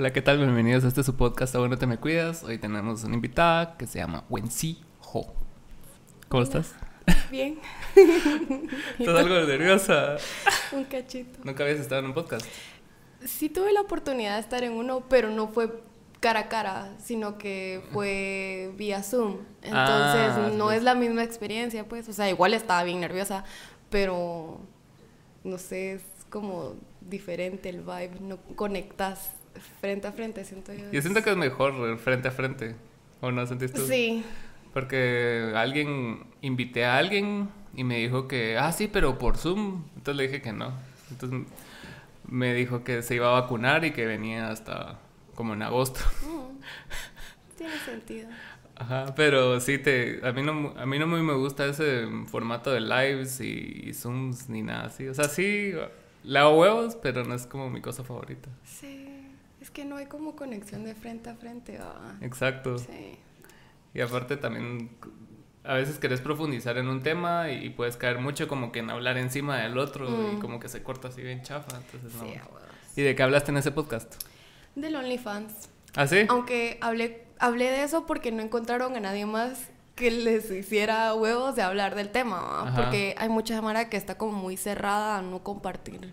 Hola, ¿qué tal? Bienvenidos a este su podcast, Ahora te me cuidas. Hoy tenemos una invitada que se llama Wensi Ho. ¿Cómo estás? Bien. ¿Estás algo nerviosa? Un cachito. ¿Nunca habías estado en un podcast? Sí tuve la oportunidad de estar en uno, pero no fue cara a cara, sino que fue vía Zoom. Entonces Ah, no es la misma experiencia, pues. O sea, igual estaba bien nerviosa, pero no sé, es como diferente el vibe. No conectas frente a frente, siento yo. Yo siento que es mejor frente a frente. ¿O no sentiste? tú? Sí. Porque alguien, invité a alguien y me dijo que, ah, sí, pero por Zoom. Entonces le dije que no. Entonces me dijo que se iba a vacunar y que venía hasta como en agosto. Mm, Tiene sentido. Ajá, pero sí te, a mí no, a mí no muy me gusta ese formato de lives y, y zooms ni nada así. O sea, sí, hago huevos, pero no es como mi cosa favorita. Sí. Que no hay como conexión de frente a frente, ¿va? Exacto. Sí. Y aparte también a veces querés profundizar en un tema y, puedes caer mucho como que en hablar encima del otro y Mm. como que se corta así bien chafa, entonces no. Sí. ¿Y de qué hablaste en ese podcast? Del OnlyFans. ¿Ah, sí? Aunque hablé, hablé de eso porque no encontraron a nadie más que les hiciera huevos de hablar del tema, porque hay mucha Mara que está como muy cerrada a no compartir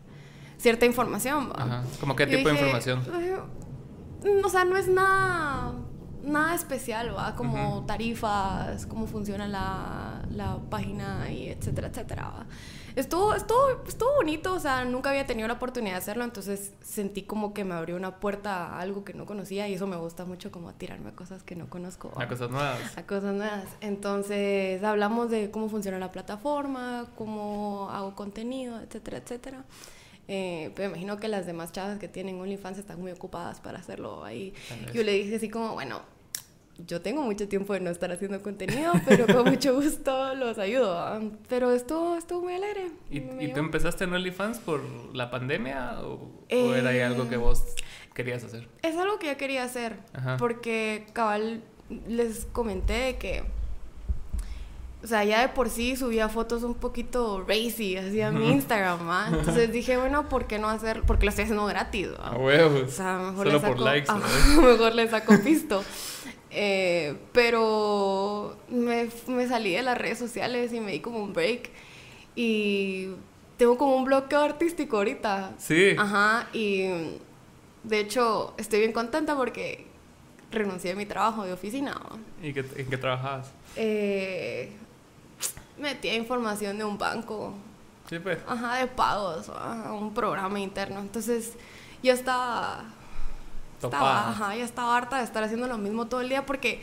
cierta información. ¿va? Ajá. ¿Cómo qué tipo de información? "Ay, O sea, no es nada, nada especial, ¿va? Como tarifas, cómo funciona la, la página y etcétera, etcétera. ¿va? Estuvo, estuvo, estuvo bonito, o sea, nunca había tenido la oportunidad de hacerlo, entonces sentí como que me abrió una puerta a algo que no conocía y eso me gusta mucho, como tirarme a cosas que no conozco. ¿va? A cosas nuevas. a cosas nuevas. Entonces hablamos de cómo funciona la plataforma, cómo hago contenido, etcétera, etcétera. Eh, pero me imagino que las demás chavas que tienen OnlyFans están muy ocupadas para hacerlo ahí. Yo le dije así como, bueno, yo tengo mucho tiempo de no estar haciendo contenido, pero con mucho gusto los ayudo. Pero estuvo, estuvo muy alegre. ¿Y, y tú empezaste en OnlyFans por la pandemia o, o Eh, era ahí algo que vos querías hacer? Es algo que yo quería hacer, Ajá. porque cabal les comenté que, o sea, ya de por sí subía fotos un poquito racy hacia mi Instagram, ¿va? Entonces dije, bueno, ¿por qué no hacer? Porque lo estoy haciendo gratis, ¿va? A huevos. O sea, mejor Solo le por saco, likes, Ajá, ¿no? mejor le saco pisto. Eh, pero me, me salí de las redes sociales y me di como un break. Y tengo como un bloqueo artístico ahorita. Sí. Ajá, y de hecho estoy bien contenta porque renuncié a mi trabajo de oficina. ¿Y qué, en qué trabajabas? Eh, metí información de un banco, Sí, pues. ajá, de pagos, a un programa interno. Entonces ya estaba, estaba, ajá, ya estaba harta de estar haciendo lo mismo todo el día porque,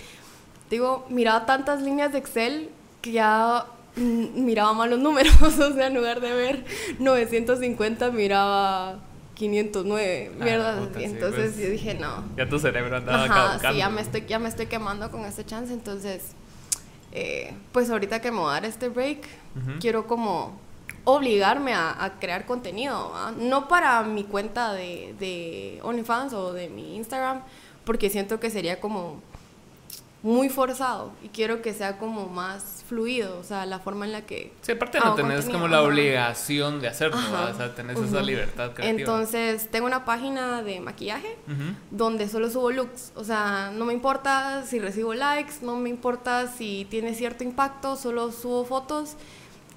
digo, miraba tantas líneas de Excel que ya mm, miraba mal los números, o sea, en lugar de ver 950 miraba 509, Ah, mierda. puta, sí, entonces pues. yo dije, no. Ya tu cerebro andaba Ajá, sí, ya me, estoy, ya me estoy quemando con este chance, entonces, eh, pues ahorita que me voy a dar este break, quiero como obligarme a, a crear contenido, ¿va? no para mi cuenta de, de OnlyFans o de mi Instagram, porque siento que sería como muy forzado y quiero que sea como más fluido, o sea, la forma en la que... Sí, aparte no tenés contenido, como la obligación de hacerlo, o sea, tenés esa Ujú. libertad creativa. Entonces, tengo una página de maquillaje Ujú. donde solo subo looks. O sea, no me importa si recibo likes, no me importa si tiene cierto impacto, solo subo fotos.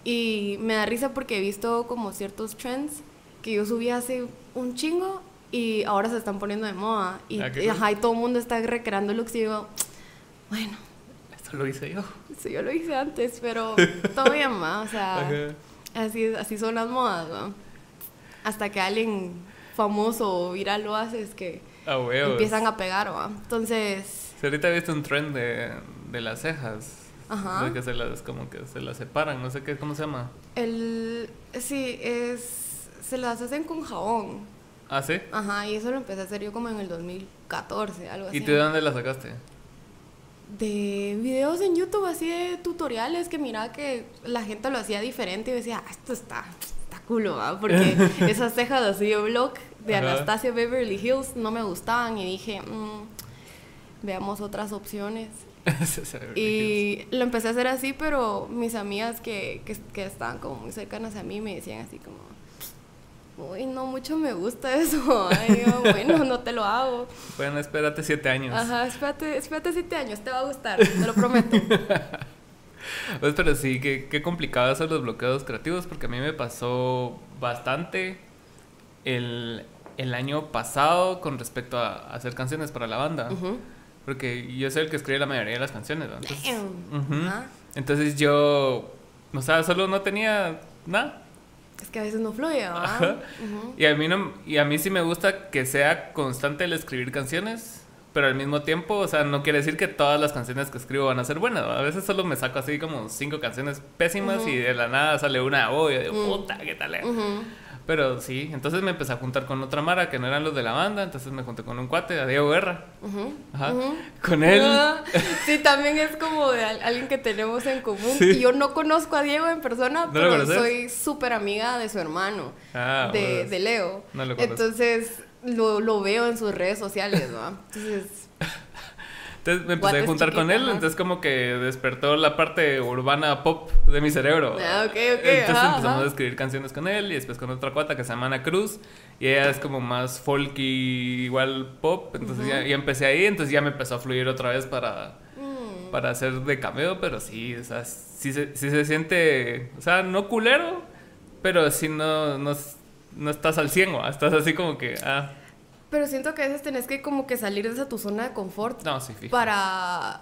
Y me da risa porque he visto como ciertos trends que yo subí hace un chingo y ahora se están poniendo de moda. Y, Ah, y, cool. ajá, y todo el mundo está recreando looks y digo, bueno, Esto lo hice yo. sí, yo lo hice antes, pero todo bien, ¿va? O sea, así, así son las modas, ¿va? Hasta que alguien famoso o viral lo hace, es que empiezan a pegar, ¿va? Entonces, Sí, ahorita he visto un trend de, de las cejas. Ajá. De que se las, como que se las separan, no sé qué, ¿cómo se llama? el, sí, es, se las hacen con jabón. Ah, ¿sí? Ajá, y eso lo empecé a hacer yo como en el 2014, algo así. ¿Y tú de dónde las sacaste? De videos en YouTube, así de tutoriales, que miraba que la gente lo hacía diferente y decía, "Ah, esto está, está culo, ¿va?", Porque esas cejas así de blog de Ajá. Anastasia Beverly Hills no me gustaban y dije, "Mm, veamos otras opciones. Y lo empecé a hacer así, pero mis amigas que, que, que estaban como muy cercanas a mí me decían así como, Uy, no mucho me gusta eso. Ay, yo, bueno, no te lo hago. Bueno, espérate siete años. Ajá, espérate, espérate siete años, te va a gustar, te lo prometo. Pues, pero sí, qué, qué complicado son los bloqueos creativos, porque a mí me pasó bastante el, el año pasado con respecto a, hacer canciones para la banda. Porque yo soy el que escribe la mayoría de las canciones. ¿no? Entonces. Entonces yo, o sea, solo no tenía nada. Es que a veces no fluye, ¿verdad? Y a mí no, y a mí sí me gusta que sea constante el escribir canciones, pero al mismo tiempo, o sea, no quiere decir que todas las canciones que escribo van a ser buenas. A veces solo me saco así como cinco canciones pésimas y de la nada sale una, oh, yo digo, puta, ¿qué tal? Eh?". Ujú. Pero sí, entonces me empecé a juntar con otra Mara que no eran los de la banda, entonces me junté con un cuate, a Diego Guerra. Ujú. Ajá. Con él. Ah, sí, también es como de al- alguien que tenemos en común. Sí. Y yo no conozco a Diego en persona, ¿No pero soy súper amiga de su hermano, Ah, de, de Leo. No lo conozco. Entonces lo, lo veo en sus redes sociales, ¿no? Entonces, Entonces me empecé a juntar con él, ajá. entonces como que despertó la parte urbana pop de mi cerebro. Ah, ok, ok, Entonces ajá, empezamos ajá. a escribir canciones con él y después con otra cuata que se llama Ana Cruz y ella es como más folky, igual pop, entonces ya, ya empecé ahí, entonces ya me empezó a fluir otra vez para, mm, para hacer de cameo, pero sí, o sea, sí se, sí se siente, o sea, no culero, pero sí no, no, no estás al 100, ¿va? estás así como que, ah, pero siento que a veces tenés que como que salir de esa tu zona de confort no, sí, fijo. para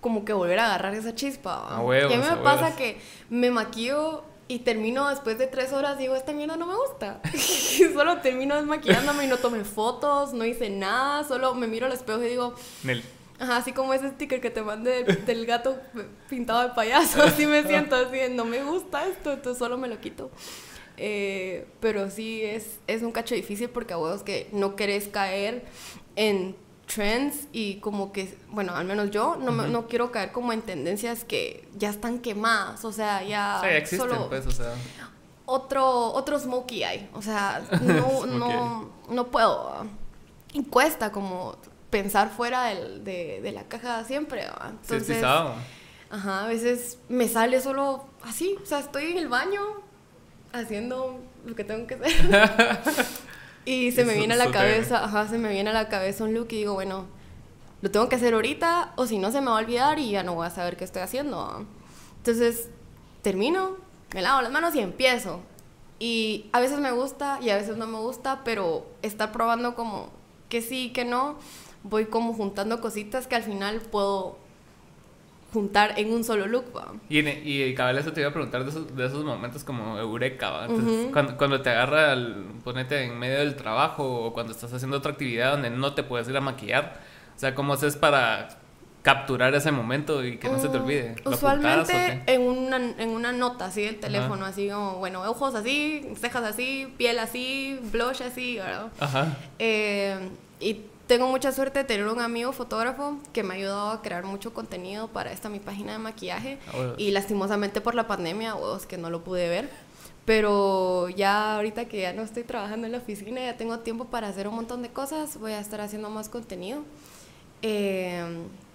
como que volver a agarrar esa chispa. A huevos, y a mí me a pasa que me maquillo y termino después de tres horas digo, esta mierda no me gusta. y solo termino desmaquillándome y no tomé fotos, no hice nada, solo me miro al espejo y digo, Nel. ajá, así como ese sticker que te mandé del, del gato pintado de payaso, así me siento, así, no me gusta esto, entonces solo me lo quito. Eh, pero sí es, es un cacho difícil porque a huevos que no querés caer en trends y como que, bueno, al menos yo no, me- no quiero caer como en tendencias que ya están quemadas, o sea, ya Sí, existen, solo pues, o sea. otro, otro smokey eye, o sea, no, no, no puedo, y cuesta como pensar fuera del- de, de la caja siempre, ¿va? Sí, sí, entonces, ajá, a veces me sale solo así, o sea, estoy en el baño haciendo lo que tengo que hacer. y se me viene a la cabeza, ajá, se me viene a la cabeza un look y digo, bueno, lo tengo que hacer ahorita o si no se me va a olvidar y ya no voy a saber qué estoy haciendo. Entonces, termino, me lavo las manos y empiezo. Y a veces me gusta y a veces no me gusta, pero estar probando como que sí, que no, voy como juntando cositas que al final puedo juntar en un solo look. ¿va? Y, y cabal, eso te iba a preguntar de esos, de esos momentos como eureka, ¿va? Entonces, Ujú. cuando, cuando te agarra, el, ponete en medio del trabajo o cuando estás haciendo otra actividad donde no te puedes ir a maquillar, o sea, ¿cómo haces para capturar ese momento y que no se te Mm, olvide? ¿Lo apuntás o Usualmente en una, en una nota así del teléfono, así como, bueno, ojos así, cejas así, piel así, blush así, ¿verdad? Ajá. Eh, y tengo mucha suerte de tener un amigo fotógrafo que me ha ayudado a crear mucho contenido para esta mi página de maquillaje. Ah. Y lastimosamente por la pandemia, huevos, que no lo pude ver. Pero ya ahorita que ya no estoy trabajando en la oficina, ya tengo tiempo para hacer un montón de cosas, voy a estar haciendo más contenido. Eh,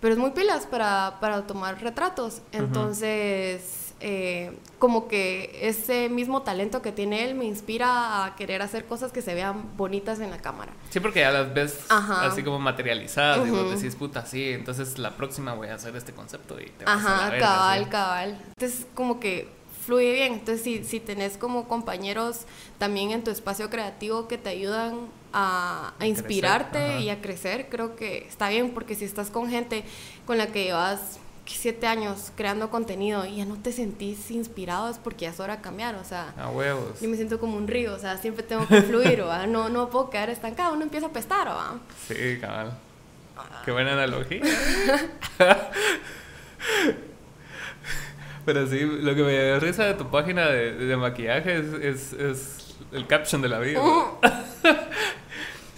pero es muy pilas para, para tomar retratos. Entonces, eh, como que ese mismo talento que tiene él me inspira a querer hacer cosas que se vean bonitas en la cámara. Sí, porque ya las ves Ajá. así como materializadas y vos decís, puta, sí, entonces la próxima voy a hacer este concepto y te vas a la Ajá, verga, cabal, sí. cabal. Entonces, como que fluye bien. Entonces, si, si tenés como compañeros también en tu espacio creativo que te ayudan a, a inspirarte ajá. y a crecer, creo que está bien, porque si estás con gente con la que llevas siete años creando contenido y ya no te sentís inspirado, es porque ya es hora de cambiar. O sea, A huevos. yo me siento como un río, o sea, siempre tengo que fluir, ¿va? No, no puedo quedar estancado, uno empieza a pestar, ¿va? Sí, cabal. Qué buena analogía. Pero sí, lo que me da risa de tu página de, de maquillaje es, es, es el caption de la vida. ¿no?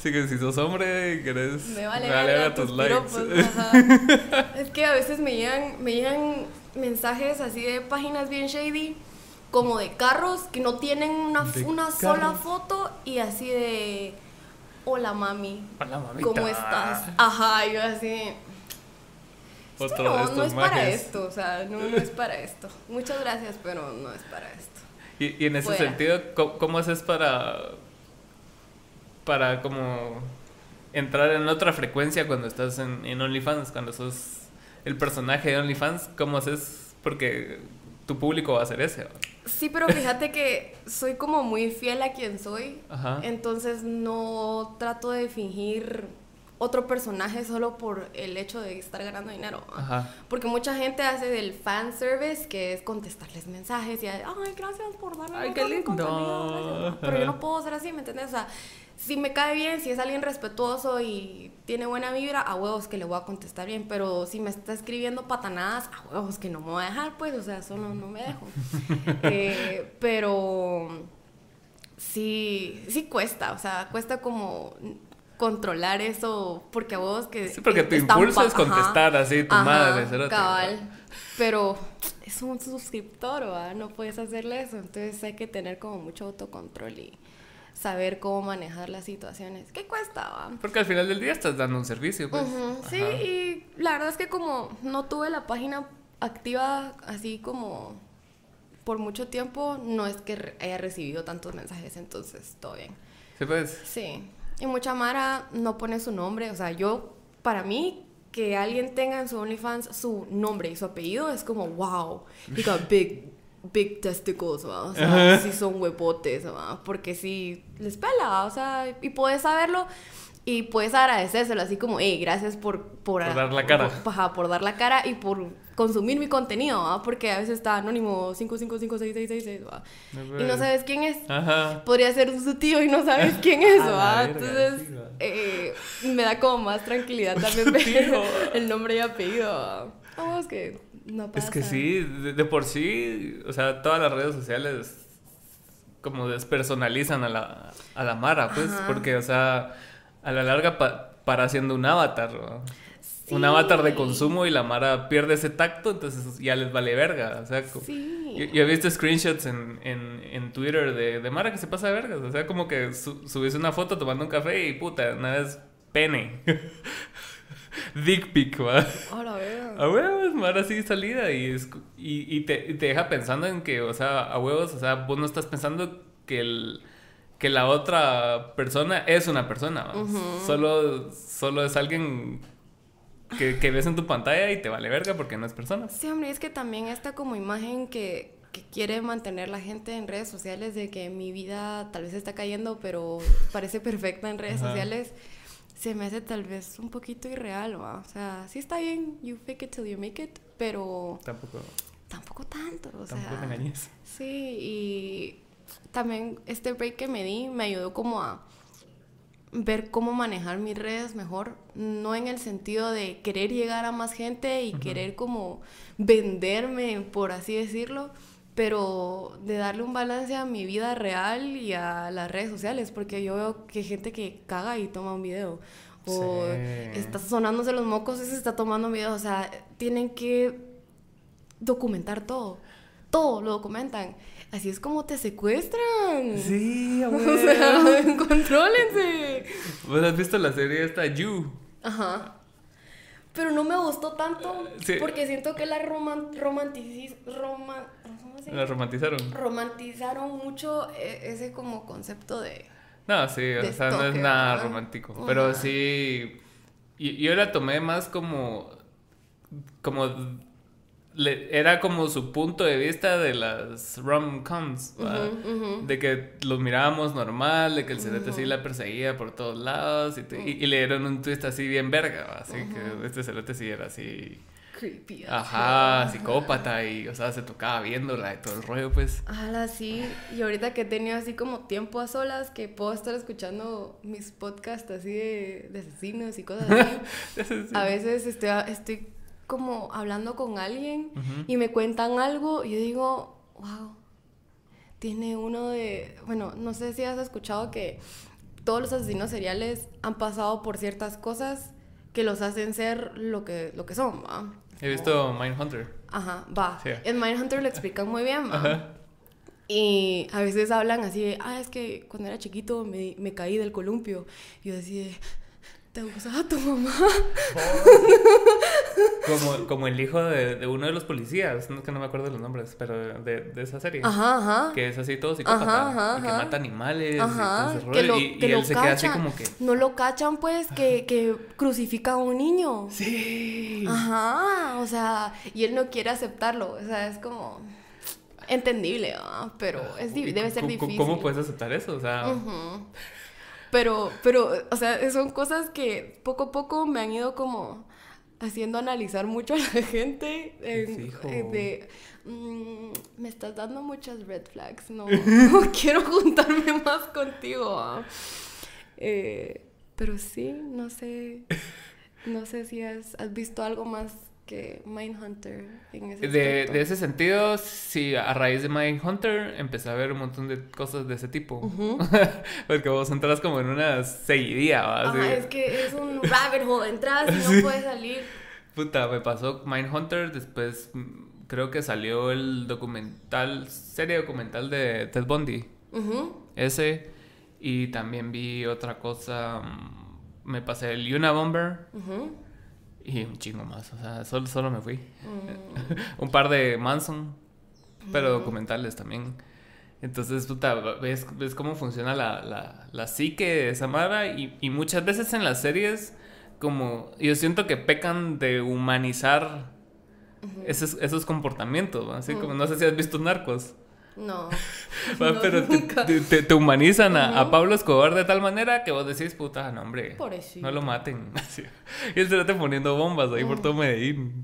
Así que si sos hombre y querés Me vale, verga tus piropos, ajá. Es que a veces me llegan, me llegan mensajes así de páginas bien shady, como de carros que no tienen una, una sola foto y así de, hola mami, Hola, mamita. ¿cómo estás? Ajá, yo así, Otro "Esto de no, estos no es para esto, o sea, no, no es para esto. Muchas gracias, pero no es para esto. Y, y en ese Fuera. sentido, ¿cómo, cómo haces para, para como entrar en otra frecuencia cuando estás en, en OnlyFans, cuando sos el personaje de OnlyFans, ¿cómo haces? Porque tu público va a ser ese. Sí, pero fíjate que soy como muy fiel a quien soy. Ajá. Entonces no trato de fingir otro personaje solo por el hecho de estar ganando dinero. Porque mucha gente hace del fan service, que es contestarles mensajes y, ay, gracias por darme Ay, qué lindo. contenido, gracias". Pero yo no puedo ser así, ¿me entiendes? O sea, si me cae bien, si es alguien respetuoso y tiene buena vibra, a huevos que le voy a contestar bien. Pero si me está escribiendo patanadas, a huevos que no me voy a dejar, pues, o sea, solo no me dejo. Eh, pero sí, sí cuesta, o sea, cuesta como controlar eso, porque a vos que... Sí, porque tu están impulso es contestar así, tu madre, cabal. Pero es un suscriptor, ¿va? No puedes hacerle eso, entonces hay que tener como mucho autocontrol y saber cómo manejar las situaciones. ¿Qué cuesta, va? Porque al final del día estás dando un servicio, pues. Ujú, Sí, Ajá. y la verdad es que como no tuve la página activa así como por mucho tiempo, no es que haya recibido tantos mensajes, entonces todo bien. Sí, pues. Sí, y mucha Mara no pone su nombre, o sea, yo, para mí, que alguien tenga en su OnlyFans su nombre y su apellido es como, wow, he got big, big testicles, ¿va? o sea, sí son huevotes, ¿va? porque sí les pela, o sea, y puedes saberlo y puedes agradecérselo, así como, hey, gracias por... Por, Por dar la cara. Por, ajá, por dar la cara y por consumir mi contenido, ¿va? porque a veces está anónimo 555666, ¿va? y no sabes quién es. Ajá. Podría ser su tío y no sabes quién es, ¿va? verga, Entonces, sí, va. eh, me da como más tranquilidad también ver el nombre y apellido. ¿va? Vamos, que no pasa. Es que sí, de, de por sí, o sea, todas las redes sociales como despersonalizan a la, a la Mara, pues, Ajá. porque, o sea, a la larga pa- para siendo un avatar, ¿no? Un avatar de consumo y la Mara pierde ese tacto, entonces ya les vale verga, o sea, co- Sí. Yo, yo he visto screenshots en, en, en Twitter de, de Mara que se pasa de vergas. O sea, como que su- subís una foto tomando un café y puta, una vez pene. Dick pic, va. A la verga. A huevos, Mara sí salida y, es- y, y te, y te deja pensando en que, o sea, a huevos, o sea, vos no estás pensando que el que la otra persona es una persona, ¿va? solo, solo es alguien que, que ves en tu pantalla y te vale verga porque no es persona. Sí, hombre, es que también esta como imagen que, que quiere mantener la gente en redes sociales de que mi vida tal vez está cayendo, pero parece perfecta en redes Ajá. sociales, se me hace tal vez un poquito irreal, ¿va? O sea, sí está bien, you fake it till you make it, pero Tampoco, tampoco tanto, o tampoco sea... te engañes. Sí, y también este break que me di me ayudó como a ver cómo manejar mis redes mejor, no en el sentido de querer llegar a más gente y querer como venderme, por así decirlo, pero de darle un balance a mi vida real y a las redes sociales, porque yo veo que hay gente que caga y toma un video. O Sí. está sonándose los mocos y se está tomando un video. O sea, tienen que documentar todo. Todo lo documentan. Así es como te secuestran. Sí, O sea, contrólense. ¿Vos has visto la serie esta You? Ajá. Pero no me gustó tanto Sí. porque siento que la roman romanticis roma- ¿cómo se La romantizaron. romantizaron mucho e- ese como concepto de No, sí, o sea, no es nada ¿no? romántico. Pero sí. y- Yo la tomé más como. Como. le- era como su punto de vista de las rom-coms. ujú. De que los mirábamos normal, de que el cerote sí la perseguía por todos lados. Y, te- y- y le dieron un twist así bien verga. ¿va? Así que este cerote sí era así. Creepy. Ajá, psicópata. Y, o sea, se tocaba viéndola y todo el rollo, pues. Ala, sí. Y ahorita que he tenido así como tiempo a solas, que puedo estar escuchando mis podcasts así de, de asesinos y cosas así. A veces estoy, estoy como hablando con alguien y me cuentan algo y yo digo, wow, tiene uno de... Bueno, no sé si has escuchado que todos los asesinos seriales han pasado por ciertas cosas que los hacen ser lo que, lo que son, ¿va? He visto Mindhunter. Ajá, va. Sí. En Mindhunter lo explican muy bien. Ajá. Y a veces hablan así de, ah, es que cuando era chiquito me, me caí del columpio. Y yo decía, ¿Te gustaba tu mamá? Como, como el hijo de, de uno de los policías, no es que no me acuerdo los nombres, pero de, de esa serie. Ajá, ajá. Que es así todo psicópata. Ajá, ajá, y que mata animales. y Ajá, ese que lo, y, que y lo él se queda así como que. No lo cachan, pues, que, que crucifica a un niño. Sí. Ajá, o sea, y él no quiere aceptarlo. O sea, es como entendible, pero es, di- ¿Y debe ser difícil. ¿Cómo puedes aceptar eso? O sea, Ujú. Pero, pero, o sea, son cosas que poco a poco me han ido como haciendo analizar mucho a la gente. en- fijo. eh, de, mm, me estás dando muchas red flags, no, no quiero juntarme más contigo. ah". Eh, pero sí, no sé, no sé si has, has visto algo más que Mindhunter en ese de, de ese sentido, sí, a raíz de Mindhunter empecé a ver un montón de cosas de ese tipo. Ujú. Porque vos entras como en una ¿va? Así, Ajá, es que es un rabbit hole, entras y no Sí. puedes salir. Puta, me pasó Mindhunter, después mm, creo que salió el documental, serie documental de Ted Bundy, Ujú. ese, y también vi otra cosa, mm, me pasé el Unabomber Ujú. Y un chingo más, o sea, solo, solo me fui. Mm. un par de Manson, pero documentales también. Entonces, puta, ves, ves cómo funciona la, la, la psique de esa mara y, y muchas veces en las series, como yo siento que pecan de humanizar esos, esos comportamientos, ¿no? así como, no sé si has visto Narcos, No. No, pero te, nunca. te- te- te humanizan a, a Pablo Escobar de tal manera que vos decís, puta, no, hombre, Pobrecito. no lo maten. Y él se poniendo bombas ahí por todo Medellín.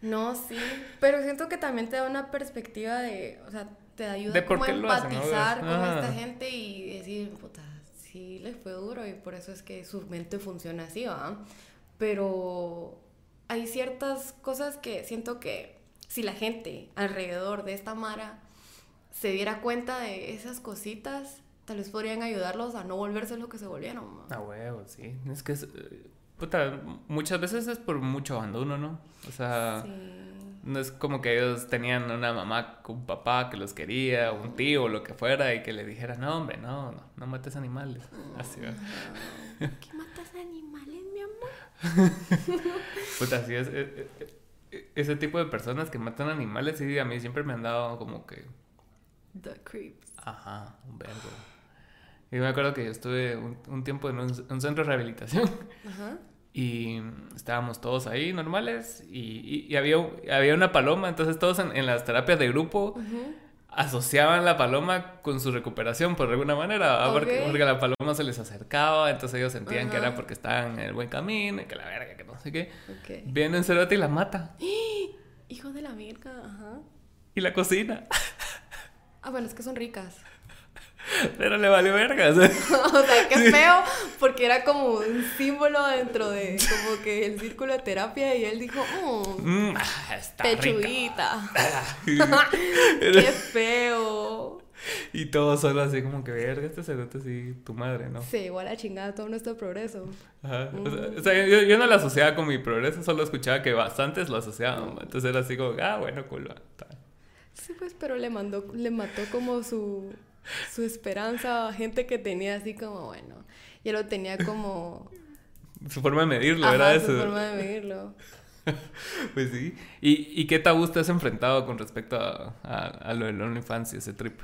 No, sí. Pero siento que también te da una perspectiva de. O sea, te ayuda De como a lo hacen, ¿no? empatizar con Ajá. esta gente y decir, puta, sí les fue duro y por eso es que su mente funciona así, ¿va? Pero hay ciertas cosas que siento que si la gente alrededor de esta Mara se diera cuenta de esas cositas, tal vez podrían ayudarlos a no volverse lo que se volvieron. ¿va? A huevo, sí. Es que es, eh, puta, muchas veces es por mucho abandono, ¿no? O sea, Sí. no es como que ellos tenían una mamá un papá que los quería, un tío o lo que fuera y que le dijera, no, hombre, no, no, no mates animales. Así va. ¿Qué matas animales, mi amor? Puta, sí, es, eh, eh, ese tipo de personas que matan animales, sí, a mí siempre me han dado como que, The creeps. ajá, un vergo. Y me acuerdo que yo estuve un, un tiempo en un, un centro de rehabilitación. Ajá. Y estábamos todos ahí normales y, y- y había, había una paloma, entonces todos en, en las terapias de grupo. Asociaban la paloma con su recuperación por alguna manera, ¿va? porque, la paloma se les acercaba, entonces ellos sentían que era porque estaban en el buen camino, que la verga, que no sé qué. Ok. Viene un cerote y la mata Hijo de la virga, ajá. y la cocina, Ah, bueno, es que son ricas. Pero le valió vergas. o sea, qué feo, porque era como un símbolo dentro de como que el círculo de terapia y él dijo, mmm, Mm, ah, está pechuguita. qué feo. y todos solo así como que verga, este cerote sí, tu madre, ¿no? Se llevó a la chingada todo nuestro progreso. Ajá. O sea, o sea, yo, yo no lo asociaba con mi progreso, solo escuchaba que bastantes lo asociaban. Entonces era así como, ah, bueno, está. Sí, pues, pero le mandó, le mató como su, su esperanza gente que tenía así como, bueno, ya lo tenía como... Su forma de medirlo, Ajá, era su eso. forma de medirlo. Pues sí. ¿Y, ¿Y qué tabú te has enfrentado con respecto a, a, a lo del OnlyFans y ese trip?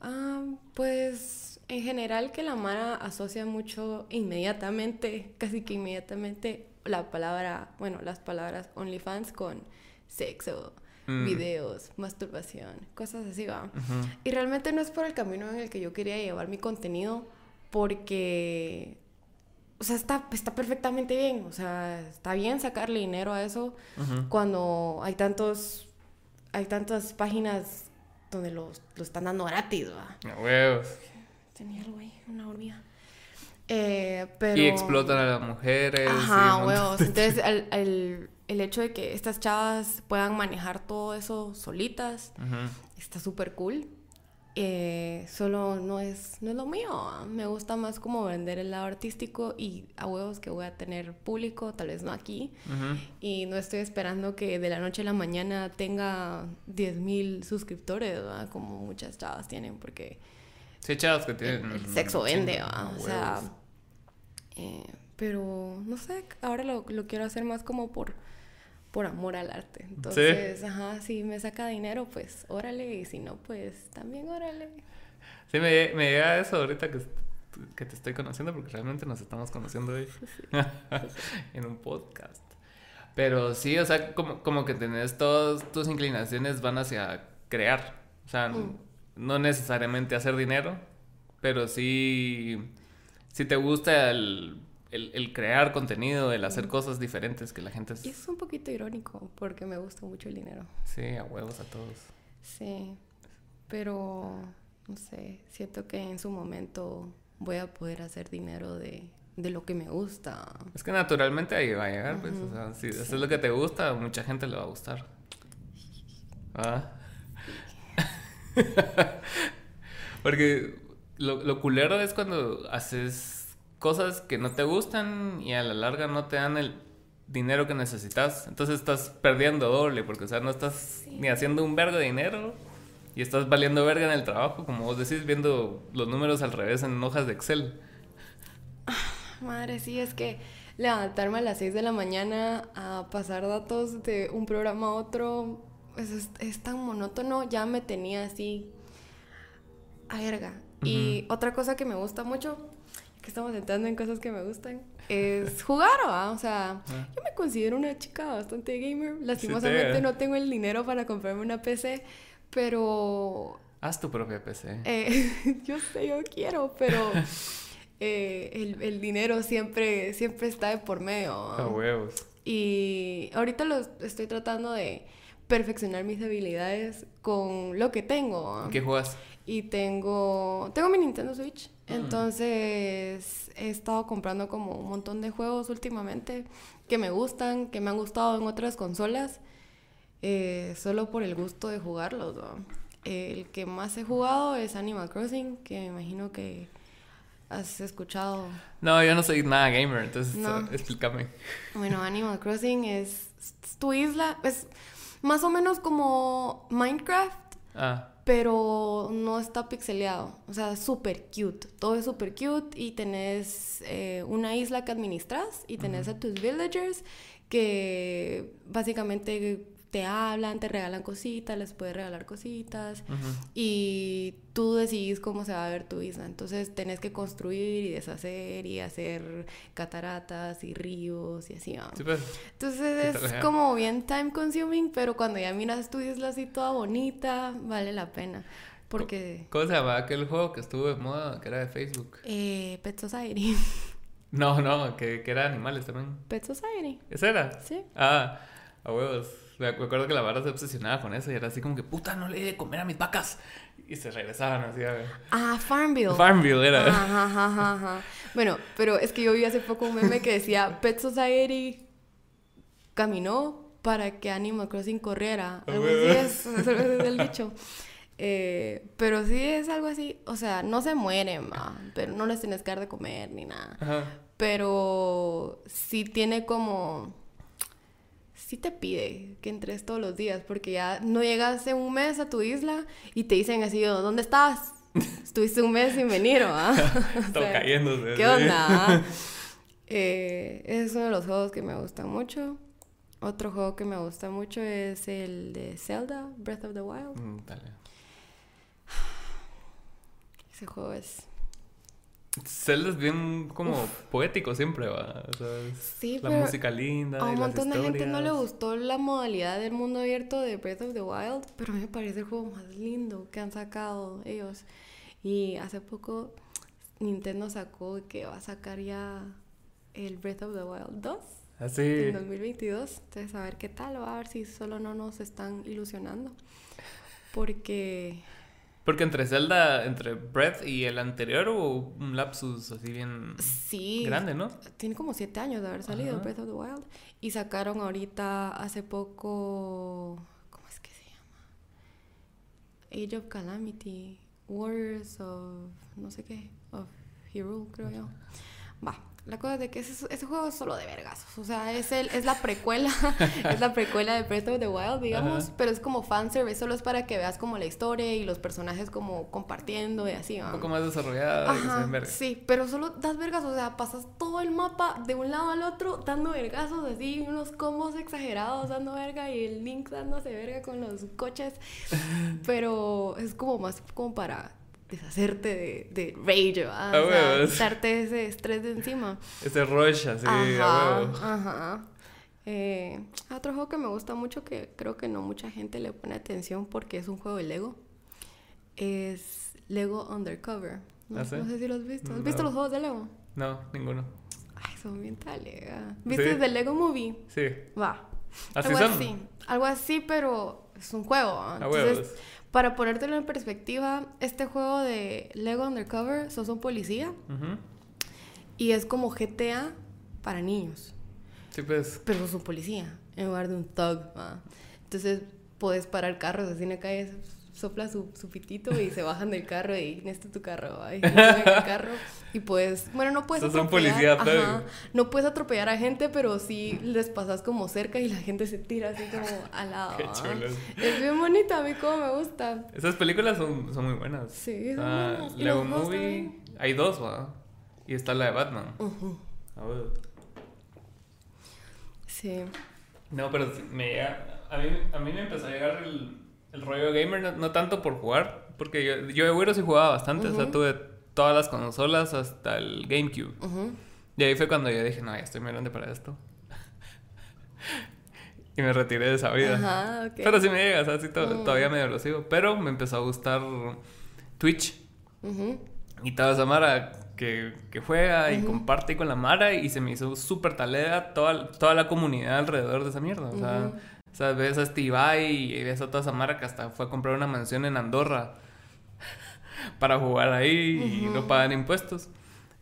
Ah, pues en general que la Mara asocia mucho inmediatamente, casi que inmediatamente, la palabra, bueno, las palabras OnlyFans con sexo, Mm. videos, masturbación, cosas así, va. Y realmente no es por el camino en el que yo quería llevar mi contenido, porque, o sea, está, está perfectamente bien, o sea, está bien sacarle dinero a eso cuando hay tantos, hay tantas páginas donde lo, lo están dando gratis, va. A huevos. Tenía algo ahí, una hormiga. Eh, pero... Y explotan a las mujeres. Ajá, huevos. Entonces, el, el hecho de que estas chavas puedan manejar todo eso solitas está súper cool. Eh, solo no es, no es lo mío. Me gusta más como vender el lado artístico y a huevos que voy a tener público, tal vez no aquí. Y no estoy esperando que de la noche a la mañana tenga 10.000 suscriptores, ¿verdad? como muchas chavas tienen, porque Sí, chavos que tienen. el sexo vende, a O sea, eh, pero no sé, ahora lo, lo quiero hacer más como por, por amor al arte. Entonces, ajá, si me saca dinero, pues órale, y si no, pues también órale. Sí, me, me llega eso ahorita que, que te estoy conociendo, porque realmente nos estamos conociendo hoy en un podcast. Pero sí, o sea, como, como que tenés todas tus inclinaciones van hacia crear. O sea, mm. no necesariamente hacer dinero, pero sí, si te gusta el, el, crear contenido, el hacer cosas diferentes que la gente... Y es un poquito irónico, porque me gusta mucho el dinero. Sí, a huevos a todos. Sí, pero no sé, siento que en su momento voy a poder hacer dinero de, de lo que me gusta. Es que naturalmente ahí va a llegar, pues, o sea, si haces lo que te gusta, mucha gente le va a gustar. Ah. Porque lo, lo culero es cuando haces cosas que no te gustan y a la larga no te dan el dinero que necesitas. Entonces estás perdiendo doble, porque, o sea, no estás ni haciendo un vergo de dinero y estás valiendo verga en el trabajo, como vos decís, viendo los números al revés en hojas de Excel. Madre, sí, es que levantarme a las 6 de la mañana a pasar datos de un programa a otro es, es, tan monótono, ya me tenía así a verga. Y otra cosa que me gusta mucho, que estamos entrando en cosas que me gustan, es jugar, O sea, ah. yo me considero una chica bastante gamer. Lastimosamente no tengo el dinero para comprarme una PC, pero... Haz tu propia PC. Eh, yo sé, yo quiero, pero eh, el, el, dinero siempre, siempre está de por medio. A huevos. Y ahorita lo estoy tratando de perfeccionar mis habilidades con lo que tengo. ¿Qué juegas? Y tengo, tengo mi Nintendo Switch. Entonces he estado comprando como un montón de juegos últimamente que me gustan, que me han gustado en otras consolas. Eh, solo por el gusto de jugarlos. El que más he jugado es Animal Crossing, que me imagino que has escuchado. No, yo no soy nada gamer, entonces explícame. Bueno, Animal Crossing es, tu isla, es más o menos como Minecraft, ah. pero no está pixeleado, o sea, súper cute, todo es súper cute y tenés eh, una isla que administras y tenés a tus villagers que básicamente te hablan, te regalan cositas, les puedes regalar cositas y tú decidís cómo se va a ver tu isla. Entonces tenés que construir y deshacer y hacer cataratas y ríos y así. Pues. Entonces es como bien time consuming, pero cuando ya miras tu isla así toda bonita, vale la pena. Porque... ¿Cómo se llama aquel juego que estuvo de moda, que era de Facebook? Eh, Pet Society. No, no, que, que era animales también. Pet Society. ¿Esa era? Sí. Ah, a huevos. Me acuerdo que la vara se obsesionaba con eso y era así como que, puta, no le de comer a mis vacas. Y se regresaban así a ver. Ah, Farmville. Farmville era. Ajá, ajá, ajá. Bueno, pero es que yo vi hace poco un meme que decía Pet Society caminó para que Animal Crossing corriera. Algo así es, es el dicho. Eh, pero sí es algo así, o sea, no se mueren, pero no les tienes que dar de comer ni nada. Ajá. Pero sí tiene como sí te pide que entres todos los días, porque ya no llegas en un mes a tu isla y te dicen así, ¿dónde estás? Estuviste un mes sin venir, ¿ah? Está cayéndose. ¿Qué onda? eh, es uno de los juegos que me gustan mucho. Otro juego que me gusta mucho es el de Zelda, Breath of the Wild. Mm, Ese juego es Zelda es bien como poético siempre, ¿va? O sea, sí, la música linda. A un montón de gente no le gustó la modalidad del mundo abierto de Breath of the Wild, pero a mí me parece el juego más lindo que han sacado ellos. Y hace poco Nintendo sacó que va a sacar ya el Breath of the Wild 2. Así. Ah, en 2022. Entonces, a ver qué tal, va a ver si solo no nos están ilusionando. Porque porque entre Zelda, entre Breath y el anterior hubo un lapsus así bien grande, ¿no? Tiene como siete años de haber salido Breath of the Wild. Y sacaron ahorita hace poco. ¿Cómo es que se llama? Age of Calamity. Warriors of. no sé qué. Of Hero, creo yo. Va. La cosa de que ese, ese juego es solo de vergazos. O sea, es, el, es la precuela. es la precuela de Breath of the Wild, digamos. Pero es como fanservice. Solo es para que veas como la historia y los personajes como compartiendo y así. Un poco más desarrollada. sí, pero solo das vergazos. O sea, pasas todo el mapa de un lado al otro dando vergazos así. Unos combos exagerados dando verga y el Link dándose verga con los coches. pero es como más como para deshacerte de, de rage, ¿verdad? quitarte ese estrés de encima. Ese rush así, ajá, Ajá. Eh, otro juego que me gusta mucho que creo que no mucha gente le pone atención porque es un juego de Lego es Lego Undercover. No, ¿Ah, sé si lo has visto. ¿Has visto los juegos de Lego? No, ninguno. Ay, son bien talega. ¿Viste el de Lego Movie? Sí. Va. algo así. Algo así, pero es un juego. Entonces, para ponértelo en perspectiva, este juego de Lego Undercover, sos un policía. Y es como GTA para niños. Sí, pues. Pero sos un policía, en lugar de un thug. Entonces, puedes parar carros así en la calle, sopla su, su pitito y se bajan del carro y en este tu carro, y el carro y puedes, bueno, no puedes atropellar, ajá, no puedes atropellar a gente, pero sí les pasas como cerca y la gente se tira así como al lado. Qué chulo. Es bien bonita, a mí como me gusta. Esas películas son, son muy buenas. Sí, son ah, buenas. Lego Movie, hay dos, ¿va? Y está la de Batman. A ver. Sí. No, pero me llega, a mí, a mí me empezó a llegar el el rollo gamer, no, tanto por jugar, porque yo, yo de güero sí jugaba bastante, o sea, tuve todas las consolas hasta el GameCube. Y ahí fue cuando yo dije, no, ya estoy muy grande para esto. y me retiré de esa vida. Ajá, Pero sí me llega, o sea, sí mm. todavía medio lo sigo. Pero me empezó a gustar Twitch. Y toda esa Mara que, que juega y comparte con la Mara y se me hizo súper talera toda, toda la comunidad alrededor de esa mierda. O sea, o sea, ves a Steve y ves a toda esa marca, hasta fue a comprar una mansión en Andorra para jugar ahí y no pagan impuestos.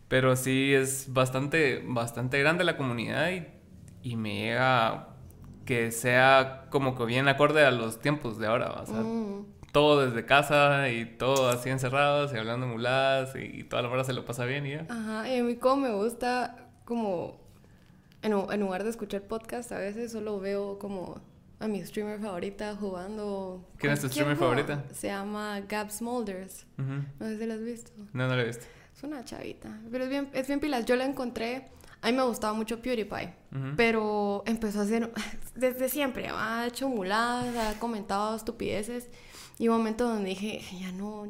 Pero sí es bastante, bastante grande la comunidad y, y me llega que sea como que bien acorde a los tiempos de ahora. O sea, todo desde casa y todo así encerrados y hablando muladas y, toda la hora se lo pasa bien y ya. Ajá, y a mí como me gusta como en, en lugar de escuchar podcast a veces solo veo como a mi streamer favorita jugando. ¿Quién es tu streamer favorita? Se llama Gab Smolders. No sé si la has visto. No, no la he visto. Es una chavita. Pero es bien, es bien pilas. Yo la encontré. A mí me gustaba mucho PewDiePie. Pero empezó a hacer. Desde siempre. Ha hecho muladas, ha comentado estupideces. Y un momento donde dije, ya no.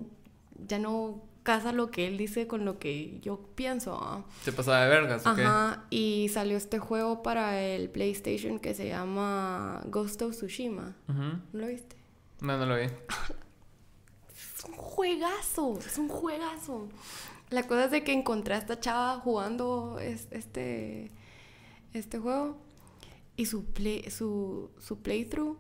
Ya no casa lo que él dice con lo que yo pienso. Se pasaba de vergas, Ajá, y salió este juego para el PlayStation que se llama Ghost of Tsushima. ¿No lo viste? No, no lo vi. es un juegazo, es un juegazo. La cosa es de que encontré a esta chava jugando este, este juego y su, play, su, su playthrough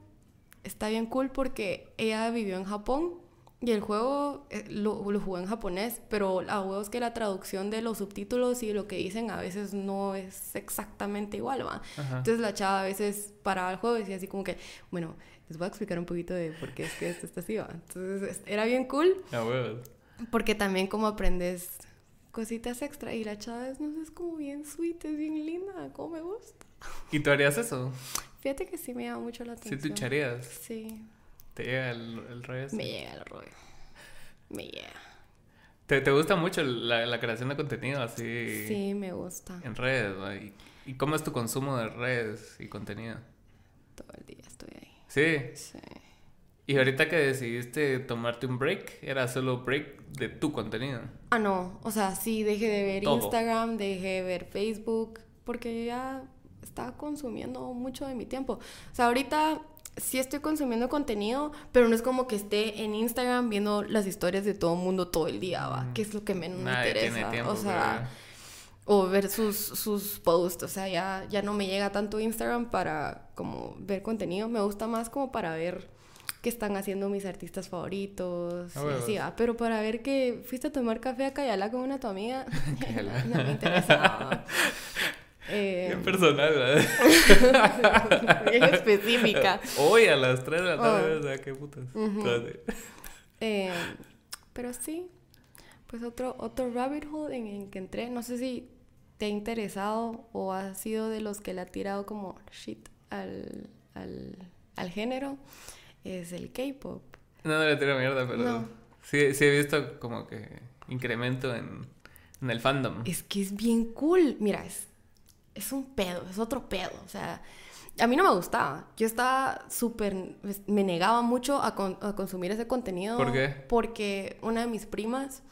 está bien cool porque ella vivió en Japón y el juego eh, lo, lo jugué en japonés, pero a huevos que la traducción de los subtítulos y lo que dicen a veces no es exactamente igual, ¿va? Entonces la chava a veces paraba el juego y decía así como que, bueno, les voy a explicar un poquito de por qué es que esto está así, ¿va? Entonces era bien cool. A huevos. Porque también como aprendes cositas extra y la chava es, no sé, es como bien sweet, es bien linda, como me gusta. ¿Y tú harías eso? Fíjate que sí me llama mucho la atención. ¿Sí tú echarías? Sí. ¿Te llega el, el rollo? Me llega el rollo. Me llega. ¿Te, ¿Te, gusta mucho la, la, creación de contenido así? Sí, me gusta. En redes, ¿Y, ¿Y cómo es tu consumo de redes y contenido? Todo el día estoy ahí. ¿Sí? Sí. ¿Y ahorita que decidiste tomarte un break, era solo break de tu contenido? Ah, no. O sea, sí, dejé de ver Instagram, dejé de ver Facebook, porque ya estaba consumiendo mucho de mi tiempo. O sea, ahorita sí estoy consumiendo contenido, pero no es como que esté en Instagram viendo las historias de todo el mundo todo el día, ¿va? Que es lo que menos me interesa. o sea, o ver sus, sus posts, o sea, ya, ya no me llega tanto Instagram para como ver contenido, me gusta más como para ver qué están haciendo mis artistas favoritos, y así, Pero para ver que fuiste a tomar café a Cayala con una tu amiga, no, me interesa. Eh, Bien personal, ¿verdad? Bien específica. Hoy a las 3 de la tarde, oh. o sea, qué putas. eh, pero sí, pues otro, otro rabbit hole en el que entré, no sé si te ha interesado o has sido de los que le ha tirado como shit al, al, al género, es el K-pop. No, no le tiro mierda, pero No. sí, sí he visto como que incremento en, en el fandom. Es que es bien cool. Mira, es, es un pedo, es otro pedo. O sea, a mí no me gustaba. Yo estaba súper. Me negaba mucho a, con- a consumir ese contenido. ¿Por qué? Porque una de mis primas,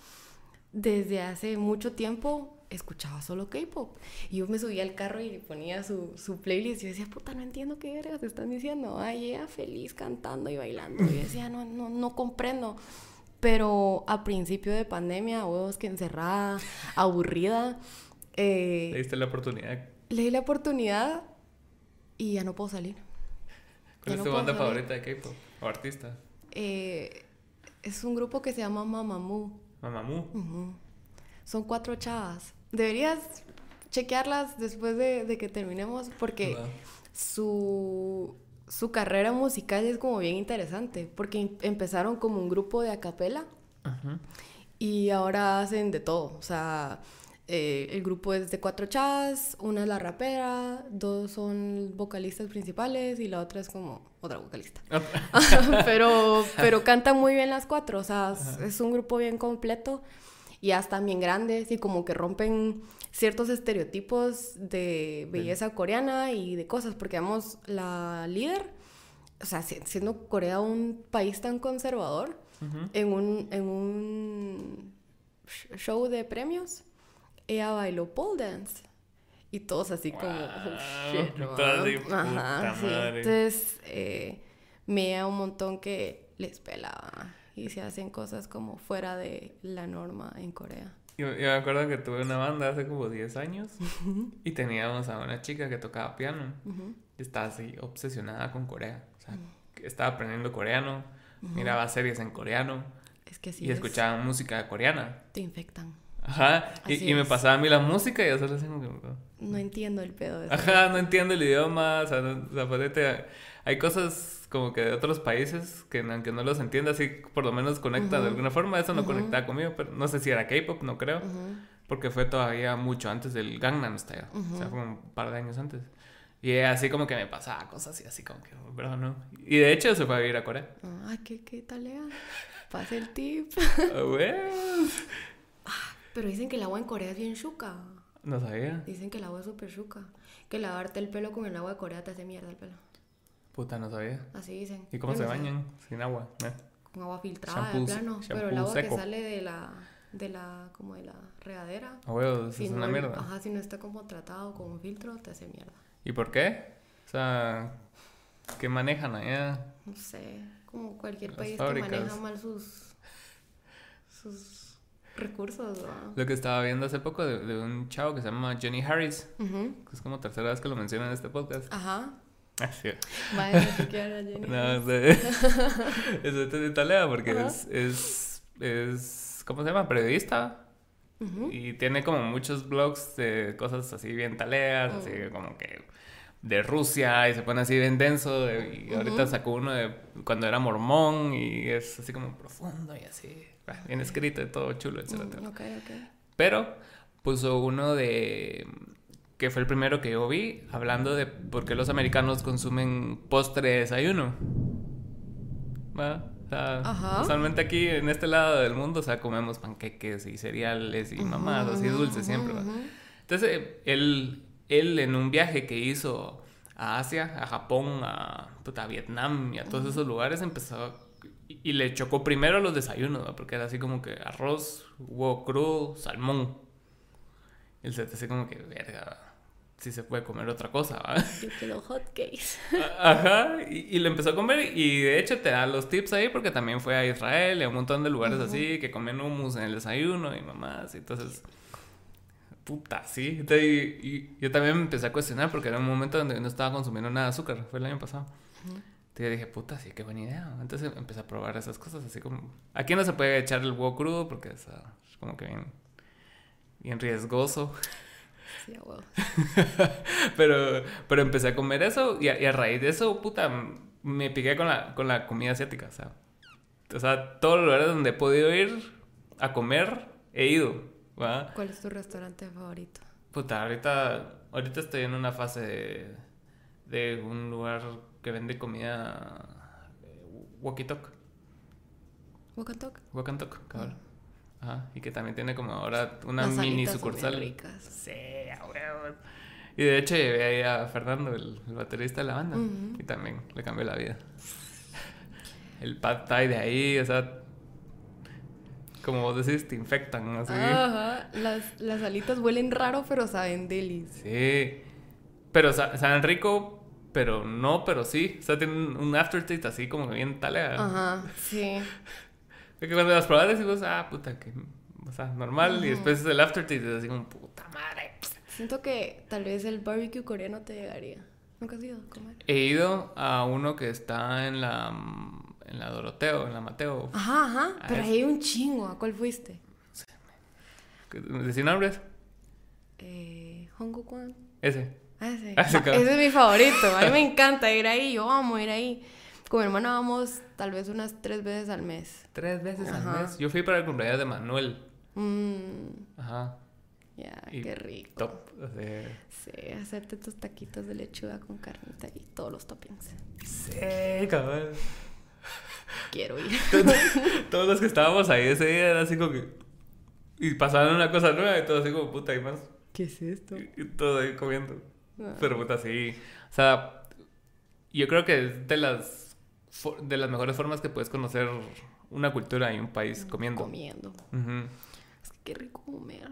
desde hace mucho tiempo, escuchaba solo K-pop. Y yo me subía al carro y ponía su, su playlist. Y yo decía, puta, no entiendo qué vergas te están diciendo. Ay, ella feliz cantando y bailando. Y yo decía, no, no, no comprendo. Pero a principio de pandemia, huevos que encerrada, aburrida, Le eh, diste la oportunidad. Le di la oportunidad y ya no puedo salir. ¿Cuál Ya es no tu banda salir. favorita de K-pop? ¿O artista? Eh, es un grupo que se llama Mamamoo. Mamamoo. Son cuatro chavas. Deberías chequearlas después de, de que terminemos porque su, su carrera musical es como bien interesante porque em- empezaron como un grupo de acapela Ajá. y ahora hacen de todo. O sea, eh, el grupo es de cuatro chavas, una es la rapera, dos son vocalistas principales y la otra es como otra vocalista. pero, pero cantan muy bien las cuatro, o sea, es- es un grupo bien completo y ya están bien grandes y como que rompen ciertos estereotipos de belleza coreana y de cosas, porque vamos, la líder, o sea, si- siendo Corea un país tan conservador, Ujú. en un, en un sh- show de premios, ella bailó pole dance. Y todos así como, oh, Wow, shit, de puta Ajá, sí. Entonces, eh, me da un montón que les pelaba y se hacen cosas como fuera de la norma en Corea. Yo, yo me acuerdo que tuve una banda hace como 10 años y teníamos a una chica que tocaba piano. Y Estaba así obsesionada con Corea. O sea, estaba aprendiendo coreano, miraba series en coreano Es que sí, y escuchaba música coreana. te infectan. Ajá, y, y me pasaba a mí la música y yo solo así como que... No entiendo el pedo de eso. Ajá, no entiendo el idioma, o sea, no- o sea, ponete, hay cosas como que de otros países que aunque no los entienda, así por lo menos conecta de Ujú. alguna forma, eso no Ujú. conectaba conmigo, pero no sé si era K-pop, no creo, Ujú. porque fue todavía mucho antes del Gangnam Style, o sea, fue un par de años antes. Y así como que me pasaba cosas y así como que, bro, no. Y de hecho se fue a vivir a Corea. Ay, qué, qué talea. Pase el tip. Ah, güey. Pero dicen que el agua en Corea es bien chuca. No sabía. Dicen que el agua es súper chuca. Que lavarte el pelo con el agua de Corea te hace mierda el pelo. Puta, no sabía. Así dicen. ¿Y cómo Yo se no sé. bañan? Sin agua. ¿eh? Con agua filtrada, Shampoo- plano. Pero el agua seco. que sale de la, de la, como de la regadera. A huevos, si es no, una mierda. Ajá, si no está como tratado con un filtro, te hace mierda. ¿Y por qué? O sea, ¿qué manejan allá? No sé, como cualquier Las país fábricas. que maneja mal sus, sus recursos, ¿no? Lo que estaba viendo hace poco de, de un chavo que se llama Johnny Harris, que es como tercera vez que lo mencionan en este podcast. Ajá. Ah, sí. Vaya, Jenny. No, sé. es de Italia porque es, es, es, ¿cómo se llama? Periodista. Y tiene como muchos blogs de cosas así bien taleas, así Mm. como que de Rusia y se pone así bien denso. de- y ahorita sacó uno de cuando era mormón y es así como profundo y así, ah, bien escrito y todo chulo, etc. Mm, ok, ok. Pero puso uno de que fue el primero que yo vi hablando de por qué los americanos consumen postre de desayuno. ¿Va? O sea, usualmente aquí en este lado del mundo, o sea, comemos panqueques y cereales y mamás así Ujú, dulces ujú, siempre. ¿va? ujú. Entonces, él, él en un viaje que hizo a Asia, a Japón, a, a Vietnam y a todos esos lugares, empezó y, le chocó primero los desayunos, ¿va? porque era así como que arroz, huevo crudo, salmón. Y él se te hace como que, verga, si se puede comer otra cosa, ¿va? Yo quiero hotcakes. Ajá, y, y lo empezó a comer y de hecho te da los tips ahí porque también fue a Israel y a un montón de lugares así que comen hummus en el desayuno y mamás y entonces... Puta, sí. Entonces, y, y yo también me empecé a cuestionar porque era un momento donde no estaba consumiendo nada de azúcar, fue el año pasado. Entonces dije, puta, sí, qué buena idea. Entonces empecé a probar esas cosas así como... Aquí no se puede echar el huevo crudo porque es ah, como que bien, bien riesgoso. Sí, huevo. Pero, pero empecé a comer eso y a, y a raíz de eso, puta, me piqué con la, con la comida asiática. O sea, o sea, todos los lugares donde he podido ir a comer, he ido. ¿Cuál es tu restaurante favorito? Puta, ahorita, ahorita estoy en una fase de, de un lugar que vende comida eh, Walkie Talk. Wakantok. Wakantok, cabrón. Ajá. Y que también tiene como ahora una Las mini alitas son bien sucursal. ricas. Sí, a huevo. Y de hecho llevé ahí a Fernando, el, el baterista de la banda. Y también le cambió la vida. El pad thai de ahí, o sea. Como vos decís, te infectan, así. Ajá. Las, las alitas huelen raro, pero saben delis. Sí. Pero sa- saben rico, pero no, pero sí. O sea, tienen un- aftertaste así como que bien talega. Ajá, sí. Es que cuando las probas decimos, ah, puta, que. O sea, normal. Y después el aftertaste es así como, puta madre. Siento que tal vez el barbecue coreano te llegaría. ¿Nunca has ido a comer? He ido a uno que está en la. En la Doroteo, en la Mateo. Ajá, ajá. Pero ahí hay un chingo. ¿A cuál fuiste? ¿De nombres? Eh, Hongo Kwan. Ese. Ah, ese. Ah, ese es mi favorito. A mí me encanta ir ahí. Yo amo ir ahí. Con mi hermana vamos tal vez unas tres veces al mes. Tres veces Ajá. al mes. Yo fui para el cumpleaños de Manuel. Mmm. Ajá. Ya, qué rico. Top. O sea, Sí, hacerte tus taquitos de lechuga con carnita y todos los toppings. sí, cabrón. Quiero ir. Todos los que estábamos ahí ese día era así como que. Y pasaban una cosa nueva y todo así como puta y más. ¿Qué es esto? Y, y todo ahí comiendo. Pero puta, sí. O sea, yo creo que es de las, de las mejores formas que puedes conocer una cultura y un país comiendo. Comiendo. Ujú. Es que qué rico comer.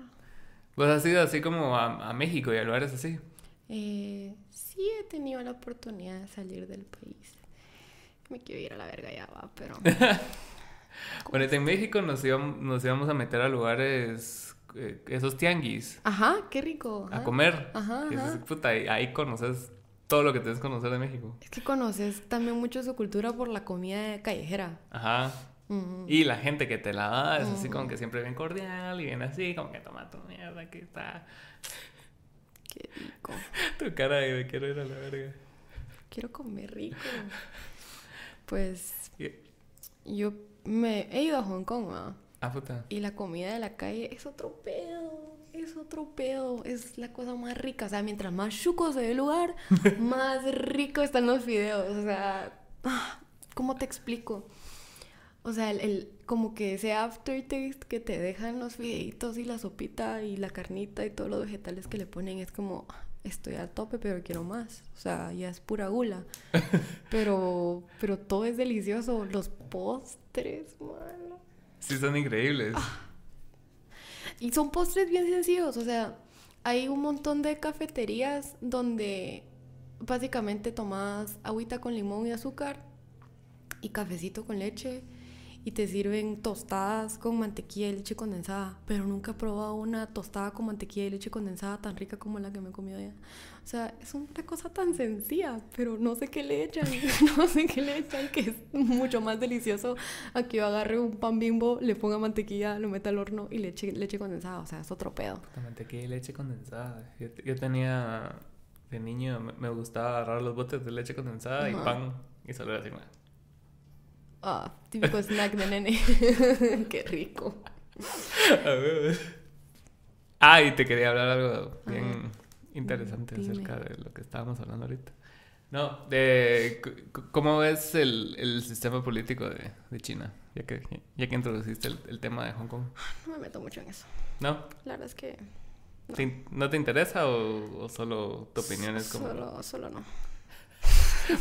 Pues has ido así como a, a México y a lugares así. Eh, sí he tenido la oportunidad de salir del país. Me quiero ir a la verga ya va, pero... Bueno, en México nos íbamos, nos íbamos a meter a lugares, eh, esos tianguis, Ajá, qué rico. a comer. Ajá, Y puta, ahí conoces todo lo que tienes que conocer de México. Es que conoces también mucho su cultura por la comida callejera. Ajá. Ujú. Y la gente que te la da es así Mm. como que siempre bien cordial y bien así, como que toma tu mierda, aquí está. Qué rico. Tu cara de quiero ir a la verga. Quiero comer rico. Pues yo me he ido a Hong Kong, ¿va? Ah, puta. Y la comida de la calle es otro pedo. Es otro pedo. Es la cosa más rica. O sea, mientras más chuco se ve el lugar, más rico están los fideos. O sea, ah, ¿cómo te explico? O sea, el, el- como que ese aftertaste que te dejan los fideitos y la sopita y la carnita y todos los vegetales que le ponen es como, "Ah, estoy al tope, pero quiero más. O sea, ya es pura gula. pero, pero todo es delicioso. Los postres, mano. Sí, son increíbles. Ah, Y son postres bien sencillos, o sea, hay un montón de cafeterías donde básicamente tomas agüita con limón y azúcar y cafecito con leche y te sirven tostadas con mantequilla y leche condensada, pero nunca he probado una tostada con mantequilla y leche condensada tan rica como la que me he comido allá. O sea, es una cosa tan sencilla, pero no sé qué le echan, no sé qué le echan, que es mucho más delicioso a que yo agarre un pan bimbo, le ponga mantequilla, lo meta al horno y le eche leche condensada. O sea, es otro pedo. La mantequilla y leche condensada. Yo, yo tenía, de niño, me, me gustaba agarrar los botes de leche condensada y pan y solo era así, Ah, típico snack de nene. qué rico. A ver. Ah, y te quería hablar algo bien interesante Dime. acerca de lo que estábamos hablando ahorita. No, de cómo ves el, el sistema político de, de China, ya que, ya que introduciste el, el tema de Hong Kong. No me meto mucho en eso. ¿No? La verdad es que ¿Te in- ¿No te interesa o, o solo tu opinión es como... solo, solo no.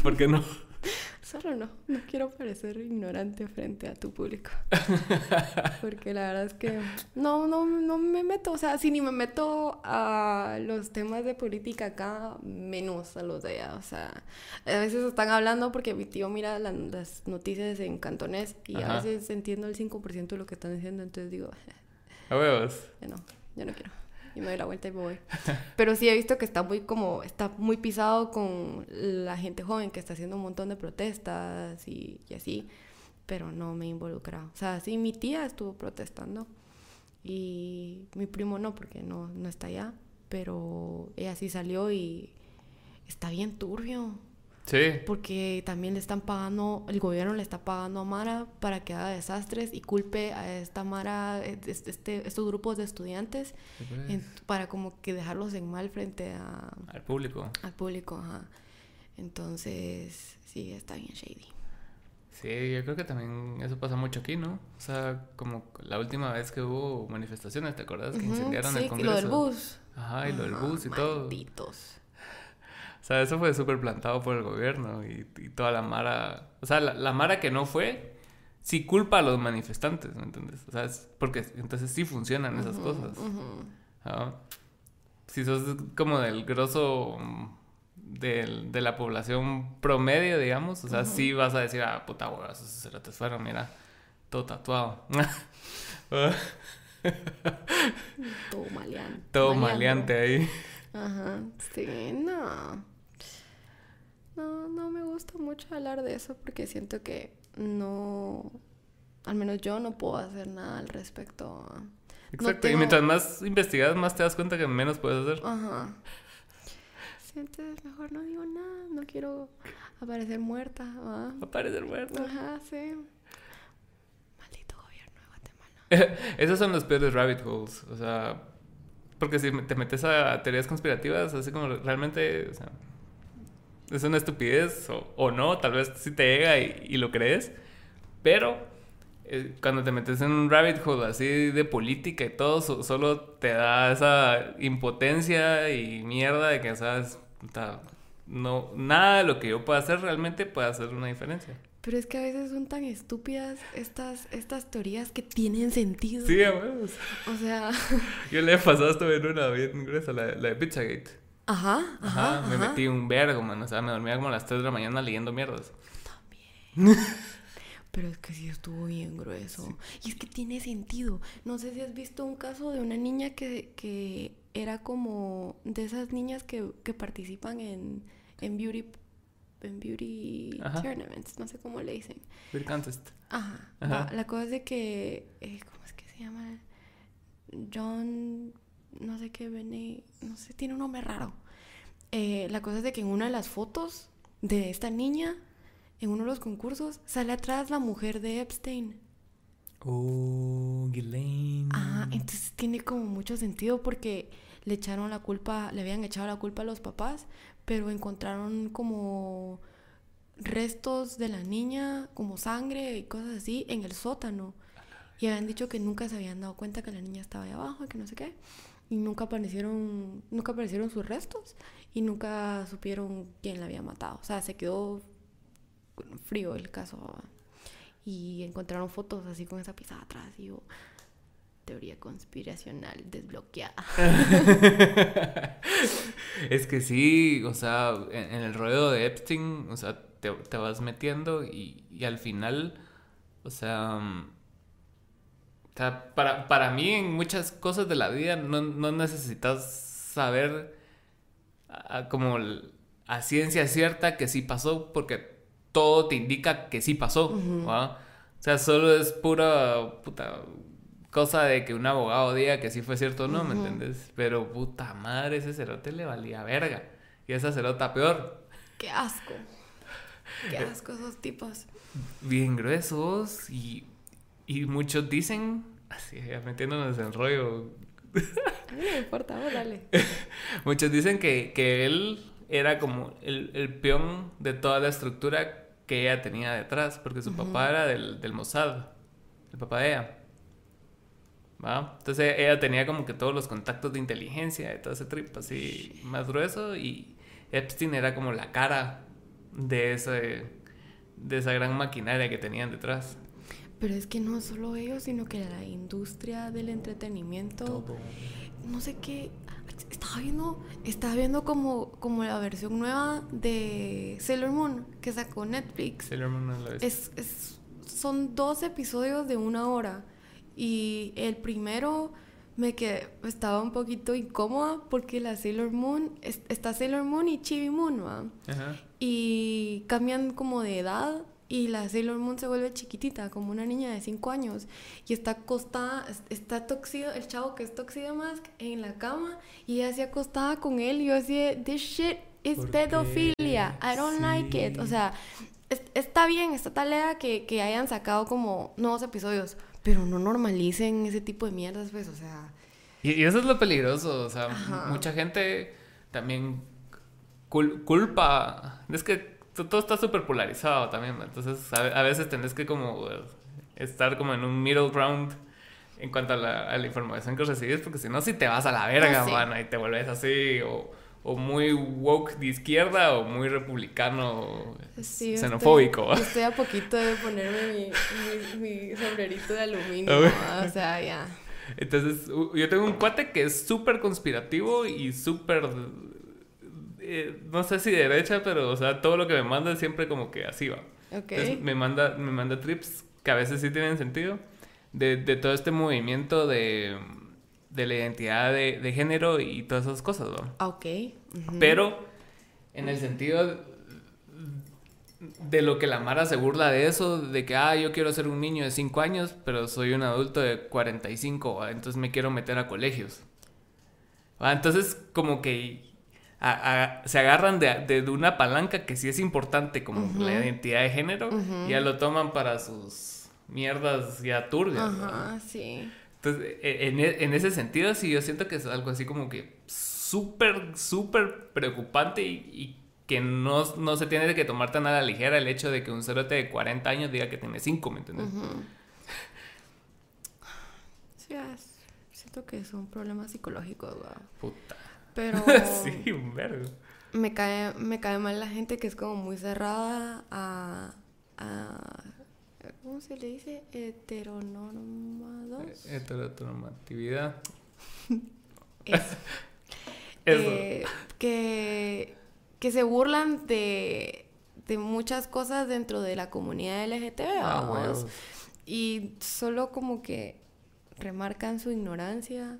¿Por qué no? Solo no. No quiero parecer ignorante frente a tu público. Porque la verdad es que no, no, no me meto. O sea, si ni me meto a los temas de política acá, menos a los de allá. O sea, a veces están hablando porque mi tío mira la- las noticias en cantonés y a veces entiendo el 5% de lo que están diciendo. Entonces digo, A huevos. ya no, ya no quiero. Y me doy la vuelta y me voy. Pero sí he visto que está muy como, está muy pisado con la gente joven que está haciendo un montón de protestas y, así. Pero no me he. O sea, sí, mi tía estuvo protestando. Y mi primo no, porque no, no está allá. Pero ella sí salió y está bien turbio. Sí. Porque también le están pagando, el gobierno le está pagando a Mara para que haga desastres y culpe a esta Mara, eh, este, este- estos grupos de estudiantes, pues. en- para como que dejarlos en mal frente a, Al público. al público. Ajá. Entonces, sí, está bien shady. Sí, yo creo que también eso pasa mucho aquí, ¿no? O sea, como la última vez que hubo manifestaciones, ¿te acuerdas? Que incendiaron sí, el y Congreso. lo del bus. Ajá, y lo del bus y todo. O sea, eso fue súper plantado por el gobierno y, y toda la mara... O sea, la, la mara que no fue, sí culpa a los manifestantes, ¿me entiendes? O sea, es porque entonces sí funcionan esas cosas. Ajá. Si sos como del grosso del- de la población promedio, digamos, o sea, sí vas a decir, ah, puta hueva, esos cerotes fueron, mira, todo tatuado. Todo maleante. todo maleante ahí. Ajá, sí, no. No, no me gusta mucho hablar de eso porque siento que no, al menos yo no puedo hacer nada al respecto. Exacto, y tengo- mientras más investigas, más te das cuenta que menos puedes hacer. Ajá. Sí, entonces mejor no digo nada, no quiero aparecer muerta, ¿va? Va a parecer muerto. Ajá, sí. Maldito gobierno de Guatemala. Esos son los peores rabbit holes, o sea, porque si te metes a teorías conspirativas, así como realmente, es una estupidez o, o no, tal vez sí te llega y, lo crees, pero eh, cuando te metes en un rabbit hole así de política y todo, so- solo te da esa impotencia y mierda de que, sabes, no, nada de lo que yo pueda hacer realmente puede hacer una diferencia. Pero es que a veces son tan estúpidas estas, estas teorías que tienen sentido. Sí, a huevos. O sea, Yo le he pasado esto en una bien gruesa, la, la de Pizzagate. ajá, Ajá, ajá. me ajá. metí un vergo, man. O sea, me dormía como a las 3 de la mañana leyendo mierdas. Pero es que sí estuvo bien grueso. Y es que tiene sentido. No sé si has visto un caso de una niña que, que era como de esas niñas que, que participan en, en beauty beauty Ajá. tournaments, no sé cómo le dicen. Beer contest. Ajá. La cosa es de que eh, ¿cómo es que se llama? John no sé qué Bene, no sé, tiene un nombre raro. Eh, la cosa es de que en una de las fotos de esta niña en uno de los concursos sale atrás la mujer de Epstein. Oh, Ghislaine. Ah, entonces tiene como mucho sentido porque le echaron la culpa, le habían echado la culpa a los papás, pero encontraron como restos de la niña, como sangre y cosas así, en el sótano. Y habían dicho que nunca se habían dado cuenta que la niña estaba ahí abajo y que no sé qué. Y nunca aparecieron, nunca aparecieron sus restos y nunca supieron quién la había matado. O sea, se quedó frío el caso. Y encontraron fotos así con esa pisada atrás. Y teoría conspiracional desbloqueada. es que sí, o sea, en, en el rollo de Epstein, o sea, te, te vas metiendo y, y al final, o sea, mm, o sea, para, para mí en muchas cosas de la vida no, no necesitas saber a- a como a ciencia cierta que sí pasó porque todo te indica que sí pasó, ¿va? O sea, solo es pura puta cosa de que un abogado diga que sí fue cierto o no, ¿me entiendes? Pero puta madre, ese cerote le valía verga. Y esa cerota peor. ¡Qué asco! ¡Qué asco esos tipos! Bien gruesos y, y muchos dicen, así ya metiéndonos en rollo, no me importa, vos dale. muchos dicen que, que él era como el, el peón de toda la estructura que ella tenía detrás, porque su papá era del, del Mossad, el papá de ella. ¿Va? Entonces ella tenía como que todos los contactos de inteligencia, de todo ese trip así más grueso y Epstein era como la cara de ese de esa gran maquinaria que tenían detrás. Pero es que no solo ellos, sino que la industria del entretenimiento. No sé qué. Estaba viendo, estaba viendo como, como la versión nueva de Sailor Moon que sacó Netflix. Sailor Moon no lo es. Es, es- son dos episodios de una hora. Y el primero me quedé, estaba un poquito incómoda porque la Sailor Moon, es- está Sailor Moon y Chibi Moon, ¿va? Ajá. Y cambian como de edad y la Sailor Moon se vuelve chiquitita, como una niña de 5 años. Y está acostada, es- está toxido, el chavo que es Toxido Mask en la cama y ella así acostada con él. Y yo así, de, this shit ¿Por pedofilia. I don't like it. O Sí. sea, es- está bien, está talea que, que hayan sacado como nuevos episodios, pero no normalicen ese tipo de mierdas, pues, o sea. Y, y eso es lo peligroso, o sea, Ajá. mucha gente también cul- culpa, es que todo está súper polarizado también, ¿no? entonces a, ve- a veces tenés que como eh, estar como en un middle ground en cuanto a la, a la información que recibes, porque si no, si te vas a la verga, sí. mano, y te vuelves así, o, o muy woke de izquierda, o muy republicano Sí, xenofóbico. Estoy, estoy a poquito de ponerme mi, mi, mi sombrerito de aluminio. O sea, ya. Entonces, yo tengo un cuate que es súper conspirativo y súper. eh, no sé si derecha, pero, o sea, todo lo que me manda es siempre como que así va. Ok. Entonces, me manda, me manda trips que a veces sí tienen sentido. De, de todo este movimiento de, de la identidad de, de género y todas esas cosas. Ah, ok. Pero en el sentido de lo que la Mara se burla de eso, de que, ah, yo quiero ser un niño de 5 años, pero soy un adulto de 45, ¿va? entonces me quiero meter a colegios. ¿va? Entonces, como que a- a- se agarran de, de- de una palanca que sí es importante, como la identidad de género, y ya lo toman para sus mierdas ya turbias. Ajá, sí. Entonces, e- en, e- en ese sentido, sí, yo siento que es algo así como que súper, súper preocupante y, y que no, no se tiene que tomar tan a la ligera el hecho de que un cerote de 40 años diga que tiene 5, ¿me entiendes? Sí, es- siento que son problemas psicológicos, ¿va? Puta. Pero sí, un vergo. me, cae, me cae mal la gente que es como muy cerrada a... a ¿Cómo se le dice? Heteronormados. Eh, Heteronormatividad. Eso. Eso. Eh, que, que se burlan de, de muchas cosas dentro de la comunidad LGTB. Ah, vamos. huevos. Y solo como que remarcan su ignorancia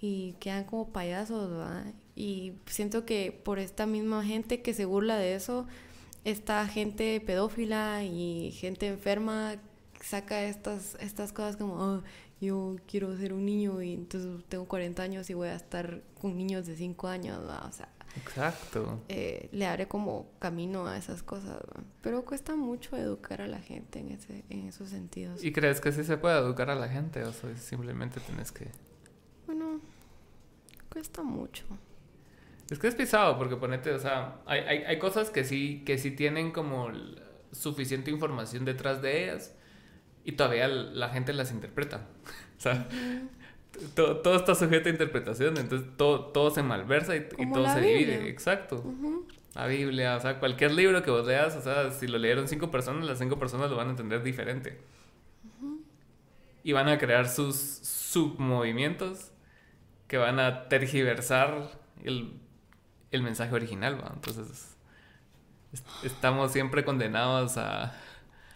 y quedan como payasos, ¿va? Y siento que por esta misma gente que se burla de eso, esta gente pedófila y gente enferma saca estas, estas cosas como, "Ah, yo quiero ser un niño y entonces tengo 40 años y voy a estar con niños de 5 años, ¿va? O sea, Exacto. eh, le abre como camino a esas cosas. Pero cuesta mucho educar a la gente en, ese, en esos sentidos. ¿Y crees que sí se puede educar a la gente? O sea, simplemente tienes que... Bueno, cuesta mucho. Es que es pisado, porque ponete, o sea, hay, hay, hay cosas que sí, que sí tienen como suficiente información detrás de ellas y todavía la gente las interpreta. o sea, todo, todo está sujeto a interpretación, entonces todo, todo se malversa y, y todo se Biblia. divide. Exacto. La Biblia, o sea, cualquier libro que vos leas, o sea, si lo leyeron cinco personas, las cinco personas lo van a entender diferente. Y van a crear sus submovimientos que van a tergiversar el, el mensaje original, ¿va? Entonces, es- estamos siempre condenados a,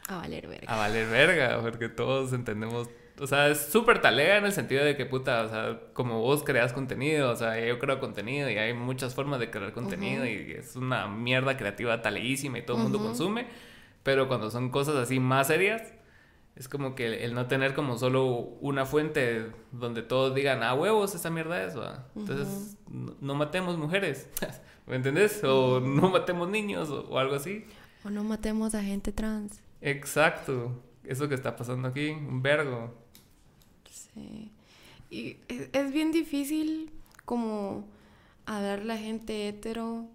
A valer verga. a valer verga, porque todos entendemos. O sea, es súper talega en el sentido de que, puta, o sea, como vos creas contenido, o sea, yo creo contenido y hay muchas formas de crear contenido Ujú. y es una mierda creativa taleísima y todo el mundo Ujú. consume, pero cuando son cosas así más serias, es como que el, no tener como solo una fuente donde todos digan, ah, huevos, esa mierda es, ¿va? Entonces, no, no matemos mujeres, ¿me entendés? O no matemos niños o- o algo así. O no matemos a gente trans. Exacto. Eso que está pasando aquí, un vergo. Sí. Y es, es bien difícil como hablarle a la gente hetero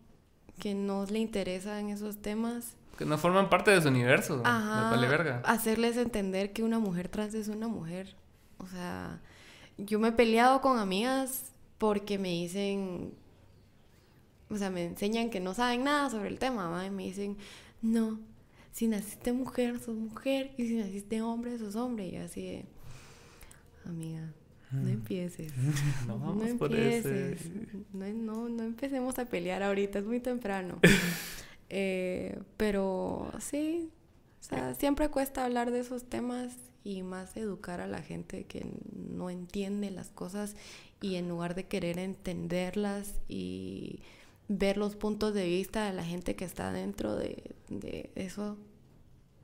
que no le interesa en esos temas. Que no forman parte de su universo. Ajá. Vale verga. Hacerles entender que una mujer trans es una mujer. O sea, yo me he peleado con amigas porque me dicen, o sea, me enseñan que no saben nada sobre el tema, ¿va? Y me dicen, no, si naciste mujer, sos mujer, y si naciste hombre, sos hombre. Y yo así de, amiga, no empieces. No No vamos por ese. No, no, no empecemos a pelear ahorita, es muy temprano. Eh, pero sí, o sea, siempre cuesta hablar de esos temas y más educar a la gente que no entiende las cosas y en lugar de querer entenderlas y ver los puntos de vista de la gente que está dentro de, de eso,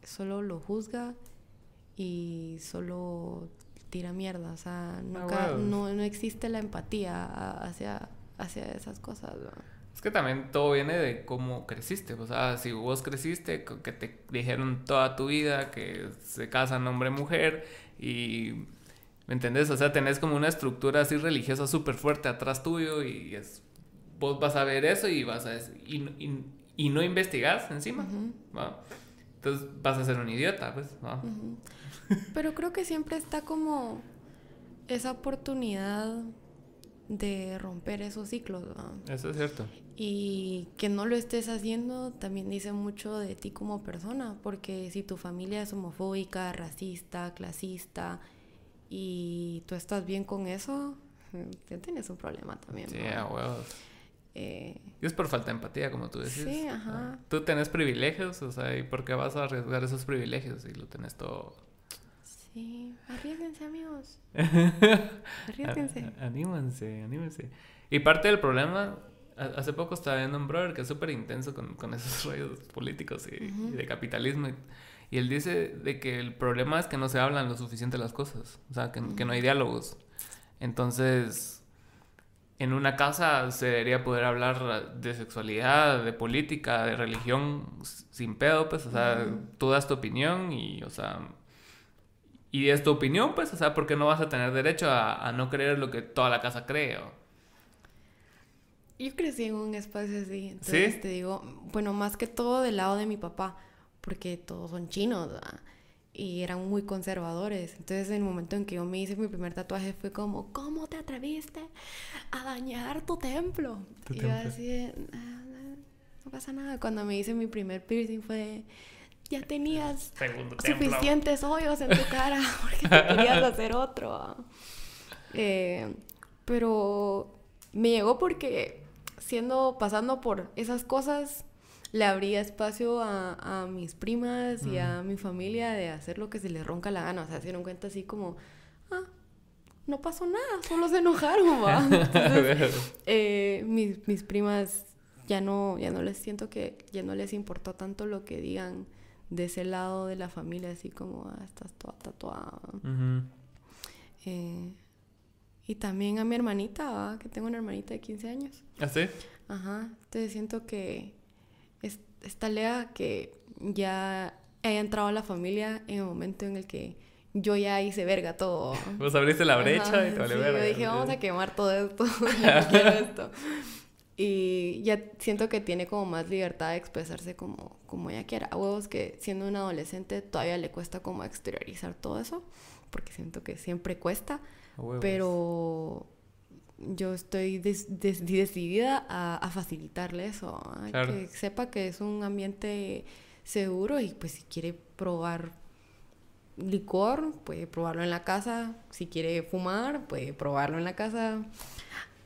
solo lo juzga y solo tira mierda. O sea, nunca, huevos. no, no existe la empatía hacia, hacia esas cosas. ¿no? Es que también todo viene de cómo creciste. O sea, si vos creciste, que te dijeron toda tu vida que se casan hombre-mujer y. ¿Me entendés? O sea, tenés como una estructura así religiosa súper fuerte atrás tuyo y es, vos vas a ver eso y vas a. Y, y, no investigás encima. Entonces vas a ser un idiota, pues. Pero creo que siempre está como esa oportunidad de romper esos ciclos. Eso es cierto. Y que no lo estés haciendo también dice mucho de ti como persona, porque si tu familia es homofóbica, racista, clasista, y tú estás bien con eso, ya tienes un problema también. Sí, a huevos. Eh, y es por falta de empatía, como tú decís. Sí, ajá. Tú tenés privilegios, o sea, ¿y por qué vas a arriesgar esos privilegios si lo tenés todo Sí, arriesguense, amigos. arriesguense. anímense, anímense. Y parte del problema, hace poco estaba viendo un brother que es súper intenso con, con, esos rollos políticos y, de capitalismo. Y, él dice de que el problema es que no se hablan lo suficiente las cosas. O sea, que, que no hay diálogos. Entonces, en una casa se debería poder hablar de sexualidad, de política, de religión sin pedo, pues, o sea, tú das tu opinión y, o sea, y es tu opinión, pues, o sea, porque no vas a tener derecho a, no creer lo que toda la casa cree. Yo crecí en un espacio así, entonces te digo, bueno, más que todo del lado de mi papá, porque todos son chinos, y eran muy conservadores. Entonces, en el momento en que yo me hice mi primer tatuaje, fue como, ¿cómo te atreviste a dañar tu templo? y yo así, ah, no pasa nada. Cuando me hice mi primer piercing fue ya tenías suficientes hoyos en tu cara porque querías hacer otro. Eh, pero me llegó porque siendo, pasando por esas cosas, le abría espacio a, mis primas y a mi familia de hacer lo que se les ronca la gana. O sea, se dieron cuenta así como, ah, no pasó nada, solo se enojaron, ¿va? Eh, mis, mis primas ya no, ya no les siento que, ya no les importó tanto lo que digan de ese lado de la familia, así como, ah, estás toda tatuada. Eh, y también a mi hermanita, que tengo una hermanita de 15 años. ¿Ah, sí? Ajá. Entonces siento que es, esta lea que ya haya entrado a la familia en el momento en el que yo ya hice verga todo. Vos abriste la brecha y te vale verga. Yo dije, vamos a quemar todo esto. quiero esto. Y ya siento que tiene como más libertad de expresarse como, como ella quiera. A huevos que siendo un adolescente todavía le cuesta como exteriorizar todo eso, porque siento que siempre cuesta. Pero yo estoy decidida a, a, facilitarle eso, que sepa que es un ambiente seguro y pues si quiere probar licor, puede probarlo en la casa, si quiere fumar, puede probarlo en la casa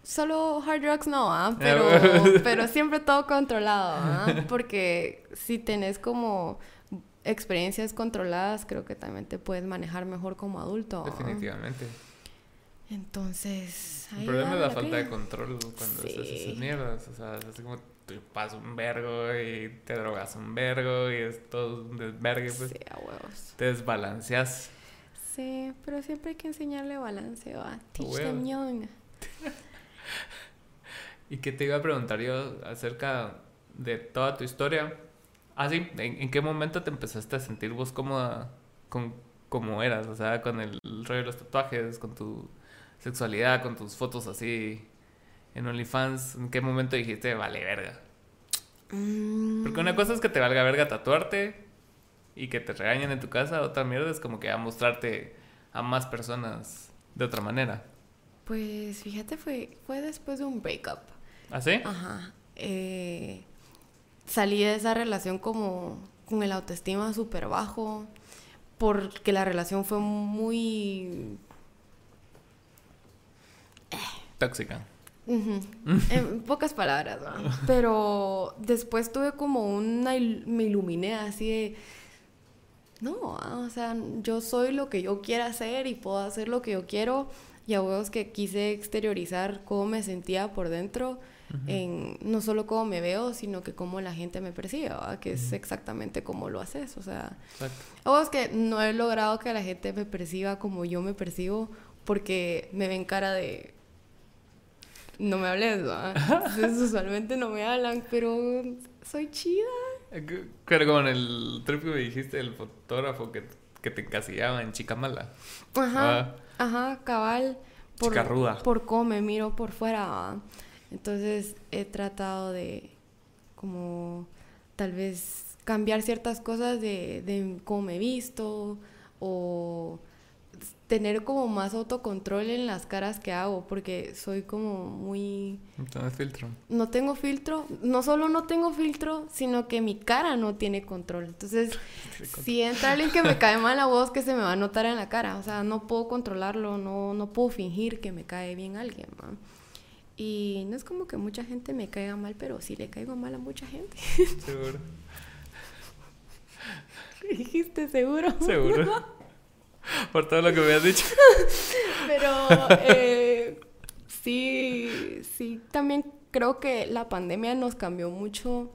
solo hard drugs no, ¿ah? pero, pero siempre todo controlado, ¿ah? porque si tenés como experiencias controladas, creo que también te puedes manejar mejor como adulto. Definitivamente. Después... El problema es la falta de control cuando haces esas mierdas. O sea, es así como te pasas un vergo y te drogas un vergo y es todo un desvergue, pues. Sí, a huevos. Te desbalanceas. Sí, pero siempre hay que enseñarle balance, ¿va? Teach them young. ¿Y qué te iba a preguntar yo acerca de toda tu historia? Ah, sí, ¿en, qué momento te empezaste a sentir vos cómoda con cómo eras? O sea, con el rollo de los tatuajes, con tu sexualidad, con tus fotos así en OnlyFans. ¿En qué momento dijiste, vale, verga? Mm. Porque una cosa es que te valga verga tatuarte y que te regañen en tu casa, otra mierda es como que a mostrarte a más personas de otra manera. Pues fíjate, fue, fue después de un breakup. ¿Ah, sí? Ajá. Eh, salí de esa relación como con el autoestima súper bajo, porque la relación fue muy... Tóxica. en pocas palabras, ¿no? Pero después tuve como una... me iluminé así de... No, ah, o sea, yo soy lo que yo quiera hacer y puedo hacer lo que yo quiero y a huevos que quise exteriorizar cómo me sentía por dentro, en no solo cómo me veo, sino que cómo la gente me percibe, que es exactamente como lo haces. O sea, a huevos que no he logrado que la gente me perciba como yo me percibo porque me ven cara de no me hables. Entonces, usualmente no me hablan, pero soy chida. Pero como en el trip que me dijiste, el fotógrafo que, que te encasillaba en chica mala. Ajá, Ah, ajá, cabal. Por, Chica ruda. Por cómo me miro por fuera. ¿va? Entonces he tratado de como tal vez cambiar ciertas cosas de, de cómo me he visto o tener como más autocontrol en las caras que hago porque soy como muy entonces filtro. no tengo filtro, no solo no tengo filtro, sino que mi cara no tiene control. Entonces, si entra alguien que me cae mal la voz, que se me va a notar en la cara. O sea, no puedo controlarlo, no, no puedo fingir que me cae bien alguien. ¿va? Y no es como que mucha gente me caiga mal, pero sí le caigo mal a mucha gente. Seguro. Dijiste seguro. Seguro. Por todo lo que me has dicho. Pero eh, sí, sí, también creo que la pandemia nos cambió mucho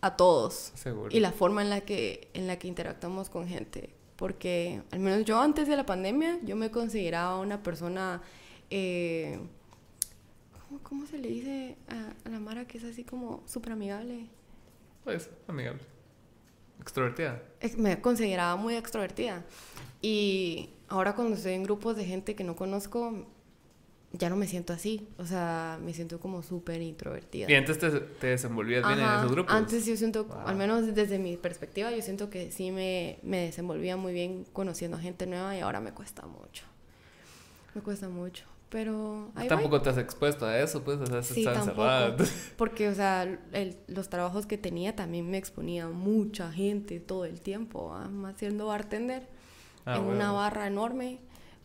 a todos. Seguro. y la forma en la que en la que interactuamos con gente porque al menos yo antes de la pandemia yo me consideraba una persona eh, ¿cómo, cómo se le dice a, a la Mara que es así como súper amigable Pues, amigable. Extrovertida. Ex- me consideraba muy extrovertida y ahora cuando estoy en grupos de gente que no conozco ya no me siento así o sea me siento como súper introvertida Y antes te, te desenvolvías bien en Ajá, esos grupos. Antes yo siento, Wow. al menos desde mi perspectiva, yo siento que sí me, me desenvolvía muy bien conociendo gente nueva y ahora me cuesta mucho. Me cuesta mucho. Pero ahí voy. Tampoco te has expuesto a eso, pues, o sea, Sí, estás encerrada. Porque, o sea, el- los trabajos que tenía también me exponía a mucha gente todo el tiempo, más siendo bartender Ah, en bueno. una barra enorme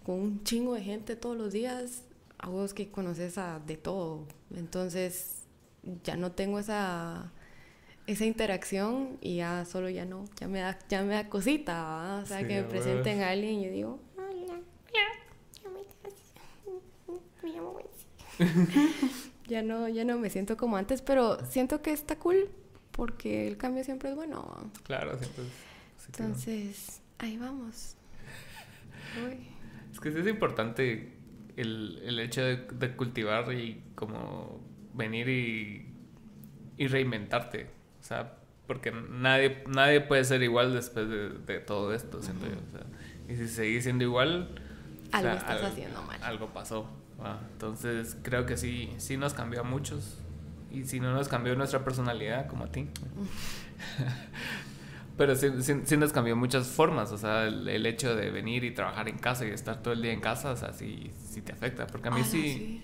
con un chingo de gente todos los días, a vos que conoces a de todo. Entonces, ya no tengo esa esa interacción y ya solo ya no, ya me da, ya me da cosita, o sea, Sí, que me presenten a alguien y yo digo, hola, hola. Me llamo Wency". ya no, ya no me siento como antes, pero siento que está cool porque el cambio siempre es bueno. Claro, sí, claro. Entonces, ahí vamos. Uy. Es que sí es importante el, el hecho de, de cultivar y como venir y, y reinventarte. O sea, porque nadie, nadie puede ser igual después de, de todo esto, siento yo. O sea, y si seguís siendo igual... o Algo sea, estás al- haciendo mal. Algo pasó. ¿Va? Entonces creo que sí, sí nos cambió a muchos. Y si no nos cambió nuestra personalidad, como a ti. Pero sí, sí- sí nos cambió muchas formas, o sea, el, el hecho de venir y trabajar en casa y estar todo el día en casa, o sea, sí, sí te afecta, porque a mí Ala, sí,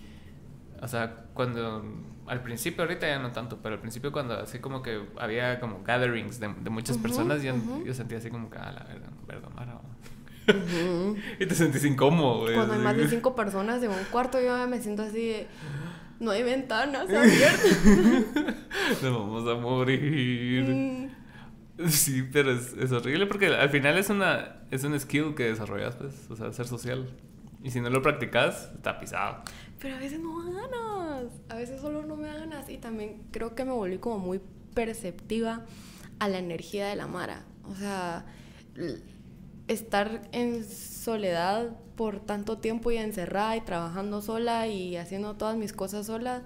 o sea, cuando, al principio, ahorita ya no tanto, pero al principio cuando así como que había como gatherings de, de muchas personas, yo, yo sentía así como que, a la verga, perdón, Mara". Ujú. Y te sentís incómodo, güey. Cuando hay más de cinco personas en un cuarto, yo me siento así de. No hay ventanas abiertas. Nos vamos a morir. Mm, Sí, pero es, es horrible porque al final es una es un skill que desarrollas, pues, o sea, ser social. Y si no lo practicas, está pisado. Pero a veces no ganas. A veces solo no me ganas. Y también creo que me volví como muy perceptiva a la energía de la Mara. O sea, estar en soledad por tanto tiempo y encerrada y trabajando sola y haciendo todas mis cosas sola,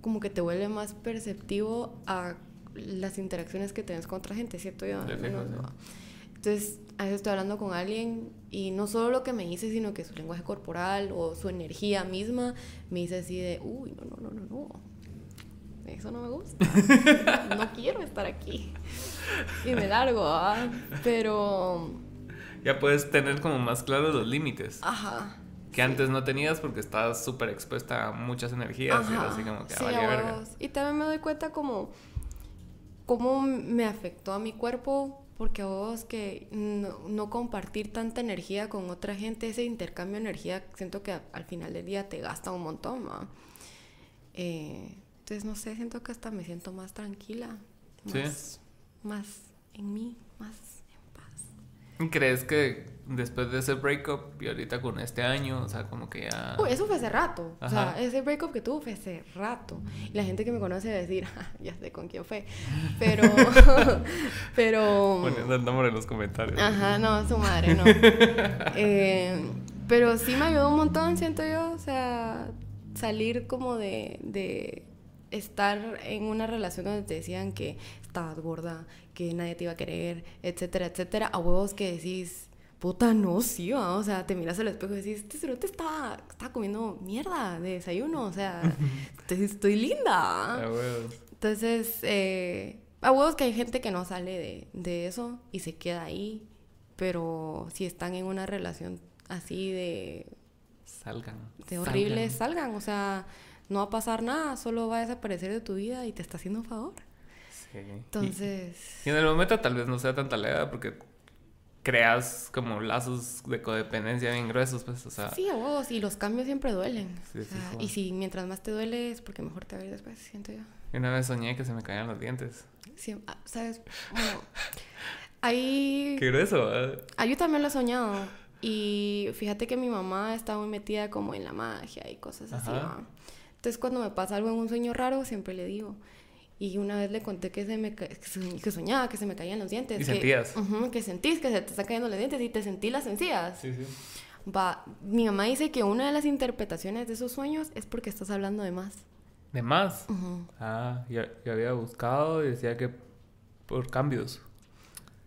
como que te vuelve más perceptivo a las interacciones que tienes con otra gente, ¿cierto? Yo, fijo, sí. ¿no? Entonces, a veces estoy hablando con alguien y no solo lo que me dice, sino que su lenguaje corporal o su energía misma me dice así de, uy, no, no, no, no, no. Eso no me gusta. no quiero estar aquí. Y me largo, ¿ah? Pero, Ya puedes tener como más claros los límites. ajá. Que antes no tenías porque estabas súper expuesta a muchas energías y así como que sí, vale verga. Y también me doy cuenta como cómo me afectó a mi cuerpo, porque vos que no, no compartir tanta energía con otra gente, ese intercambio de energía, siento que al final del día te gasta un montón, ¿va? Eh, entonces, no sé, siento que hasta me siento más tranquila, Sí. más, más en mí, más en paz. ¿Y crees que después de ese breakup y ahorita con este año, o sea, como que ya... Uy, eso fue hace rato. O sea, ese breakup que tuvo fue hace rato. Y la gente que me conoce va a decir, "Ja, ya sé con quién fue. Pero. pero. Poniendo el nombre en los comentarios. Ajá, no, su madre, no. Eh, pero sí me ayudó un montón, siento yo. O sea, salir como de, de estar en una relación donde te decían que estabas gorda, que nadie te iba a querer, etcétera, etcétera, a huevos que decís, puta, no, sí, ¿va? o sea, te miras al espejo y decís, este cerote estaba, estaba comiendo mierda de desayuno, o sea, estoy, estoy linda. A huevos. Entonces, eh, a huevos que hay gente que no sale de, de eso y se queda ahí, pero si están en una relación así de, Salgan. de horrible, salgan. O sea, no va a pasar nada, solo va a desaparecer de tu vida y te está haciendo un favor. Sí. Entonces, Y, y en el momento tal vez no sea tanta leda porque creas como lazos de codependencia bien gruesos, pues, o sea. sí, a huevos, y los cambios siempre duelen. Sí, O sí, y si mientras más te duele es porque mejor te va a ir después, siento yo. y Una vez soñé que se me caían los dientes. Sí, ah, ¿Sabes? Bueno, ahí... Qué grueso, ¿eh? Ah, yo también lo he soñado. Y fíjate que mi mamá está muy metida como en la magia y cosas así. Entonces cuando me pasa algo en un sueño raro, siempre le digo. Y una vez le conté que, se me que soñ- que soñaba, que se me caían los dientes. Y que, sentías. Que sentís que se te están cayendo los dientes y te sentí las encías. Sí, sí. Va, mi mamá dice que una de las interpretaciones de esos sueños es porque estás hablando de más. ¿De más? Ah, yo, yo había buscado y decía que por cambios.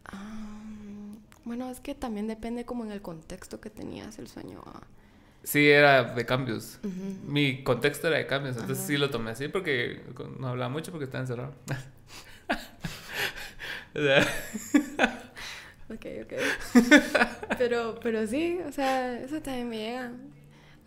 Ah, bueno, es que también depende como en el contexto que tenías el sueño. ¿va? Sí, era de cambios. Mi contexto era de cambios, entonces sí lo tomé así porque no hablaba mucho porque estaba encerrado. Ok, ok. pero, pero sí, o sea, eso también me llega.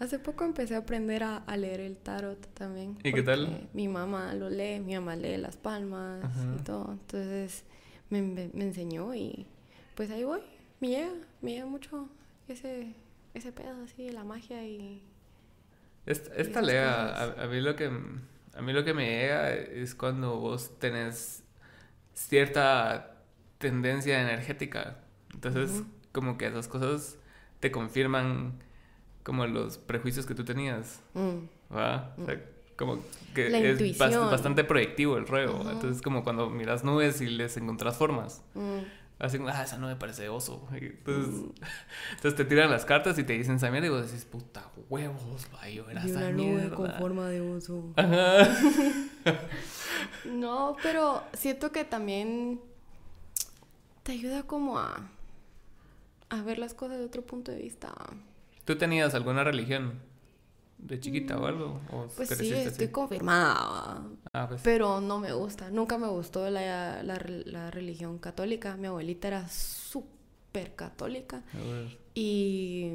Hace poco empecé a aprender a, a leer el tarot también. ¿Y qué tal? Mi mamá lo lee, mi mamá lee las palmas Ajá. y todo. Entonces me, me- me enseñó y pues ahí voy. Me llega, me llega mucho ese, ese pedo así la magia y... esta, esta lea, a, a mí lo que a mí lo que me llega es cuando vos tenés cierta tendencia energética. Entonces, como que esas cosas te confirman como los prejuicios que tú tenías. Mm, ¿va? O sea, como que La es intuición. bastante proyectivo el. Ujú. Entonces, como cuando miras nubes y les encontrás formas. mm. Así como, ah, esa nube parece oso. Entonces, Mm. entonces te tiran las cartas y te dicen esa mierda y vos decís, puta huevos, va a llover esa una nube mierda. con forma de oso. Ajá. No, pero siento que también te ayuda como a, a ver las cosas de otro punto de vista. ¿Tú tenías alguna religión de chiquita o algo? ¿O Pues sí, estoy así? confirmada, Ah, pues. pero no me gusta. Nunca me gustó la, la, la religión católica. Mi abuelita era súper católica y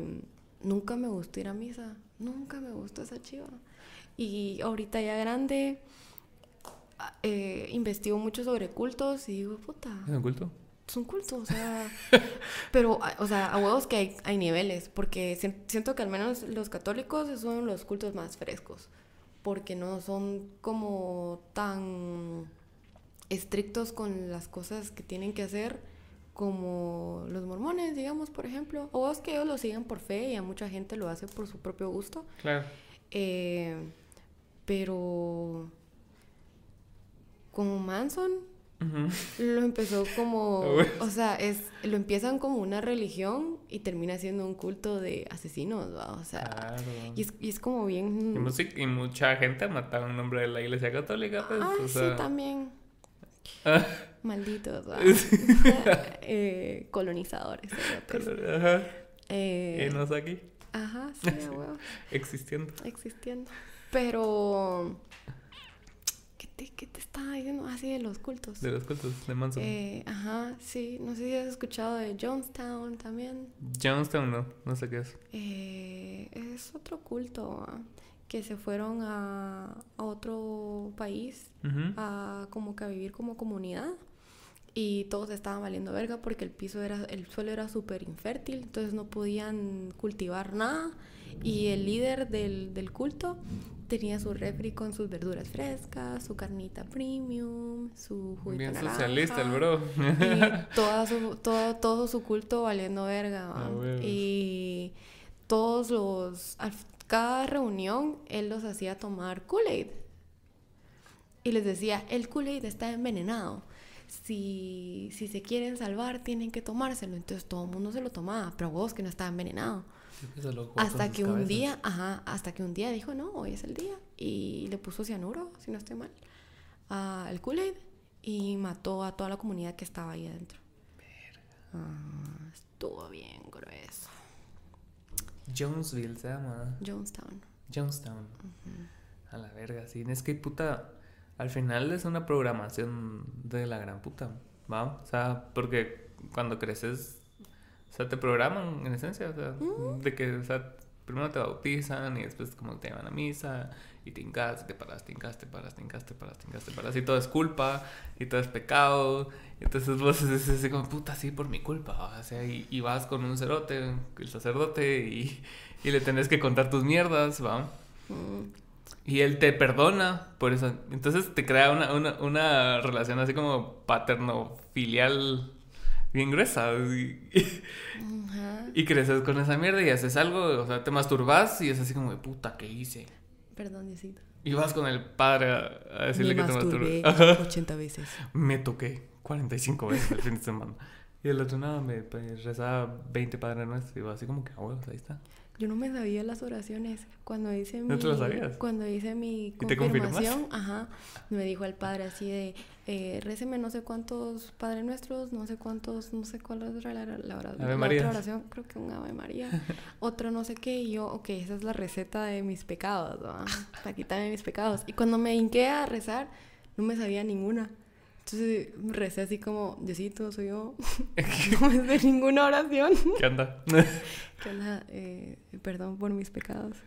nunca me gustó ir a misa. Nunca me gustó esa chiva. Y ahorita ya grande, eh, investigo mucho sobre cultos y digo, puta, ¿Es un culto? Es un culto, o sea, pero, a- o sea, a huevos que hay, hay niveles, porque si- siento que al menos los católicos son los cultos más frescos, porque no son como tan estrictos con las cosas que tienen que hacer como los mormones, digamos, por ejemplo, o es que ellos lo siguen por fe y a mucha gente lo hace por su propio gusto, Claro. eh, pero como Manson Lo empezó como, Ah, o sea, es lo empiezan como una religión y termina siendo un culto de asesinos, ¿va? o sea, Claro. y es, y es como Y, bien... musi- y mucha gente ha matado en nombre de la iglesia católica, pues. ah, o sí, sea, también. Ah. Malditos. Eh, colonizadores. cerotes. Ajá. Eh, Y aquí, Ajá, sí, existiendo. existiendo. Pero, ¿qué te, qué te estaba diciendo? Así de los cultos. De los cultos de Manson. Eh, ajá, sí. No sé si has escuchado de Jonestown también. Jonestown no, no sé qué es. Eh, es otro culto ah, que se fueron a, a otro país a como que a vivir como comunidad y todos estaban valiendo verga porque el piso era el suelo era súper infértil entonces no podían cultivar nada y el líder del, del culto tenía su refri con sus verduras frescas su carnita premium su juguito Bien naranja, socialista el bro. y toda su, todo, todo su culto valiendo verga. Ah, y todos los cada reunión él los hacía tomar Kool-Aid y les decía, el Kool-Aid está envenenado. Si, si se quieren salvar, tienen que tomárselo. Entonces todo el mundo se lo tomaba, pero vos que no estaba envenenado. Hasta que un día, ajá, hasta que un día dijo, no, hoy es el día. Y le puso cianuro, si no estoy mal, al Kool-Aid y mató a toda la comunidad que estaba ahí adentro. Ah, estuvo bien grueso. Jonesville se llama. Jonestown. Jonestown. A la verga, sí. Es que puta. Al final es una programación de la gran puta. ¿Va? O sea, porque cuando creces. O sea, te programan en esencia. O sea, de que, o sea, primero te bautizan y después como te llevan a misa y te hincas, te paras, te hincas, te paras, te hincas, te paras, te hincas, te paras. Y todo es culpa y todo es pecado. Entonces vos es así como, puta, sí, por mi culpa. O sea, y, y vas con un cerote, el sacerdote, y, y le tenés que contar tus mierdas, ¿va? Mm, Y él te perdona por eso. Entonces te crea una, una, una relación así como paterno-filial bien gruesa. Y, ajá. y creces con esa mierda y haces algo, o sea, te masturbas y es así como de puta, ¿qué hice? Perdón, Diosito. Y vas con el padre a, decirle Me que te masturbas. Ajá. 80 veces. Me toqué 45 veces el fin de semana. Y el otro nada, me pues, rezaba 20 padres nuestros y va así como que, ah, huevos, ahí está. Yo no me sabía las oraciones. Cuando hice mi, ¿No te las sabías? Cuando hice mi te confirmación, ajá, me dijo el padre así de, eh, réceme no sé cuántos Padres Nuestros, no sé cuántos, no sé cuál era la, la, la, la otra oración, creo que un Ave María, otro no sé qué, y yo, ok, esa es la receta de mis pecados, ¿va? para quitarme mis pecados. Y cuando me hinqué a rezar, no me sabía ninguna. Entonces recé así como, Diosito, soy yo. no me sé ninguna oración. ¿Qué anda? Que onda, eh, perdón por mis pecados.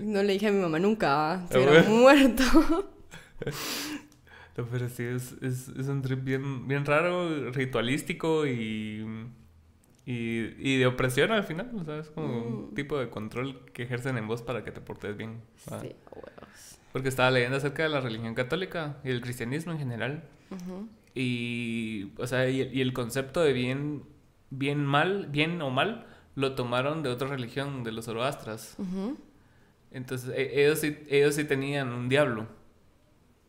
No le dije a mi mamá nunca, se hubiera muerto. No, pero sí, es, es, es un trip bien, bien raro, ritualístico y, y, y de opresión al final. O sea, es como un Mm. tipo de control que ejercen en vos para que te portes bien. ¿va? Sí, huevos. Porque estaba leyendo acerca de la religión católica y del cristianismo en general. Y, o sea, y, y el concepto de bien, bien mal, bien o mal, lo tomaron de otra religión, de los zoroastras. Entonces, e- ellos sí, ellos sí tenían un diablo.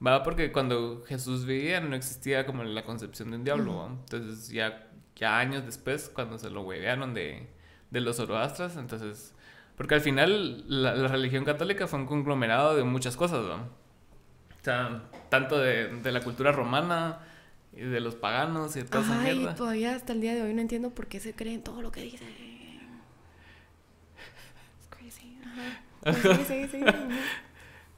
Va, porque cuando Jesús vivía no existía como la concepción de un diablo. ¿va? Entonces, ya, ya años después, cuando se lo huevearon de, de los zoroastras, entonces. Porque al final la, la religión católica fue un conglomerado de muchas cosas, ¿va? O sea, tanto de, de la cultura romana y de los paganos y de toda esa Ajá, y mierda. todavía hasta el día de hoy no entiendo por qué se creen todo lo que dicen. Es crazy. Ajá. Sí, sí, sí.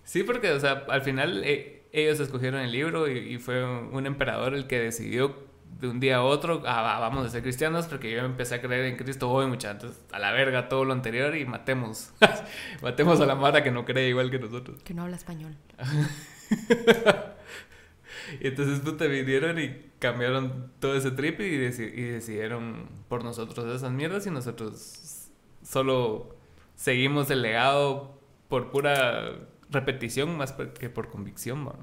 Sí, porque, o sea, al final eh, ellos escogieron el libro y, y fue un emperador el que decidió de un día a otro, ah, va, vamos a ser cristianos porque yo empecé a creer en Cristo hoy, muchachos. A la verga todo lo anterior y matemos. matemos a la mara que no cree igual que nosotros. Que no habla español. Y entonces puta vinieron y cambiaron todo ese trip y, deci- y decidieron por nosotros esas mierdas y nosotros solo seguimos el legado por pura repetición más que por convicción, ¿va?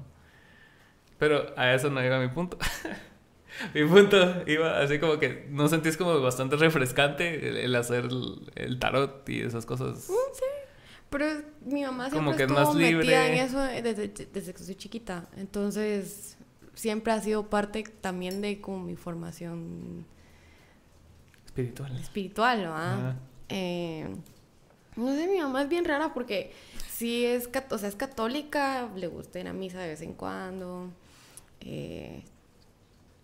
Pero a eso no iba mi punto. mi punto iba así como que no sentís como bastante refrescante el, el hacer el, el tarot y esas cosas. Pero mi mamá siempre Como que estuvo más metida en eso desde, desde que soy chiquita. Entonces, siempre ha sido parte también de como mi formación Espiritual. espiritual, ¿no? Ajá. Eh, no sé, mi mamá es bien rara porque sí es, o sea, es católica, le gusta ir a misa de vez en cuando, eh,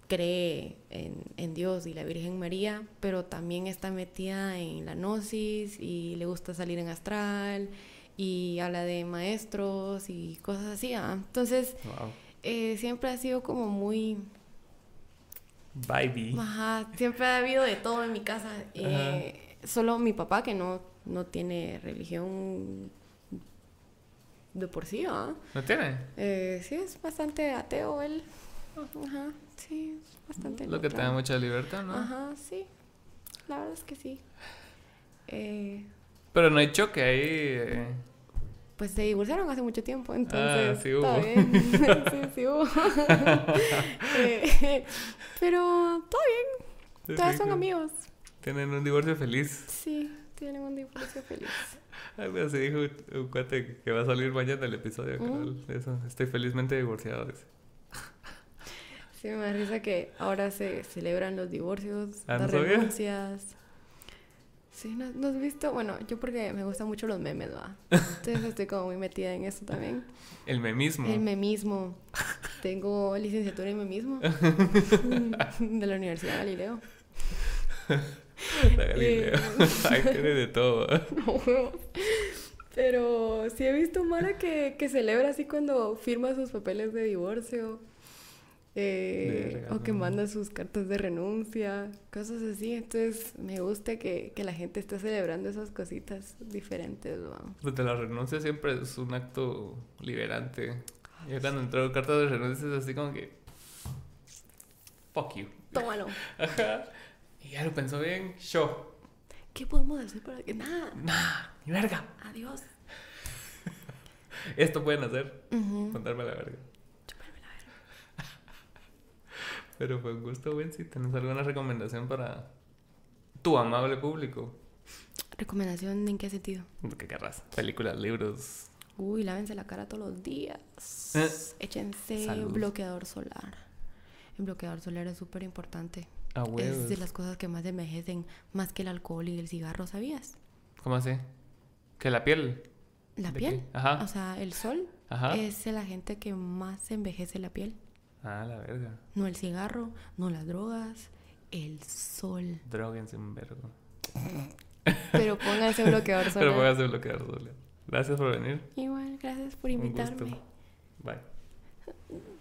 cree en, en Dios y la Virgen María, pero también está metida en la gnosis y le gusta salir en astral y habla de maestros y cosas así. ¿ah? Entonces, Wow. eh, siempre ha sido como muy... Baby. Ajá, siempre ha habido de todo en mi casa. Eh, solo mi papá, que no, no tiene religión de por sí, ¿ah? ¿No tiene? Eh, sí, es bastante ateo él. Ajá, sí, es bastante Lo que te da mucha libertad, ¿no? Ajá, sí. La verdad es que sí. Eh, Pero no hay choque ahí. eh. pues se divorciaron hace mucho tiempo, entonces Ah, sí hubo. bien. sí, sí hubo. Eh, pero todo bien. Todos Sí, son que amigos. Tienen un divorcio feliz. Sí, tienen un divorcio feliz. Ay, pero se dijo un, un cuate que va a salir mañana el episodio. Mm. Eso. Estoy felizmente divorciado. dice. Sí, me da risa que ahora se celebran los divorcios, Ah, las ¿no sabía? renuncias. Sí, ¿no, no has visto? Bueno, yo porque me gustan mucho los memes, ¿va? Entonces estoy como muy metida en eso también. El memismo. El memismo. Tengo licenciatura en memismo de la Universidad de Galileo. La Galileo. Eh. Ay, tiene de todo. No. Pero sí he visto Mara que, que celebra así cuando firma sus papeles de divorcio. Eh, o que manda sus cartas de renuncia, cosas así. Entonces me gusta que, que la gente esté celebrando esas cositas diferentes. ¿no? Pues de la renuncia siempre es un acto liberante. Yo cuando entrego cartas de renuncia es así como que... Fuck you. Tómalo. Ajá. Y ya lo pensó bien. Show. ¿Qué podemos hacer para que nada? Nah, ni verga. Adiós. Esto pueden hacer. Ujú. Contarme la verga. Chúpame la verga. Pero fue un gusto, Ben. Si tenés alguna recomendación para tu amable público. ¿Recomendación en qué sentido? ¿Qué querrás? Películas, libros. Uy, lávense la cara todos los días. Eh. Échense Salud. bloqueador solar. El bloqueador solar es súper importante. Ah, Es de las cosas que más envejecen, más que el alcohol y el cigarro, ¿sabías? ¿Cómo así? ¿Que la piel? La ¿De piel. qué? Ajá. O sea, el sol Ajá. es el agente que más envejece la piel. Ah, la verga. No el cigarro, no las drogas, el sol. Droguense un vergo. Pero pónganse bloqueador solar. Pero póngase bloqueador solar. Gracias por venir. Igual, gracias por Un gusto. invitarme. Bye.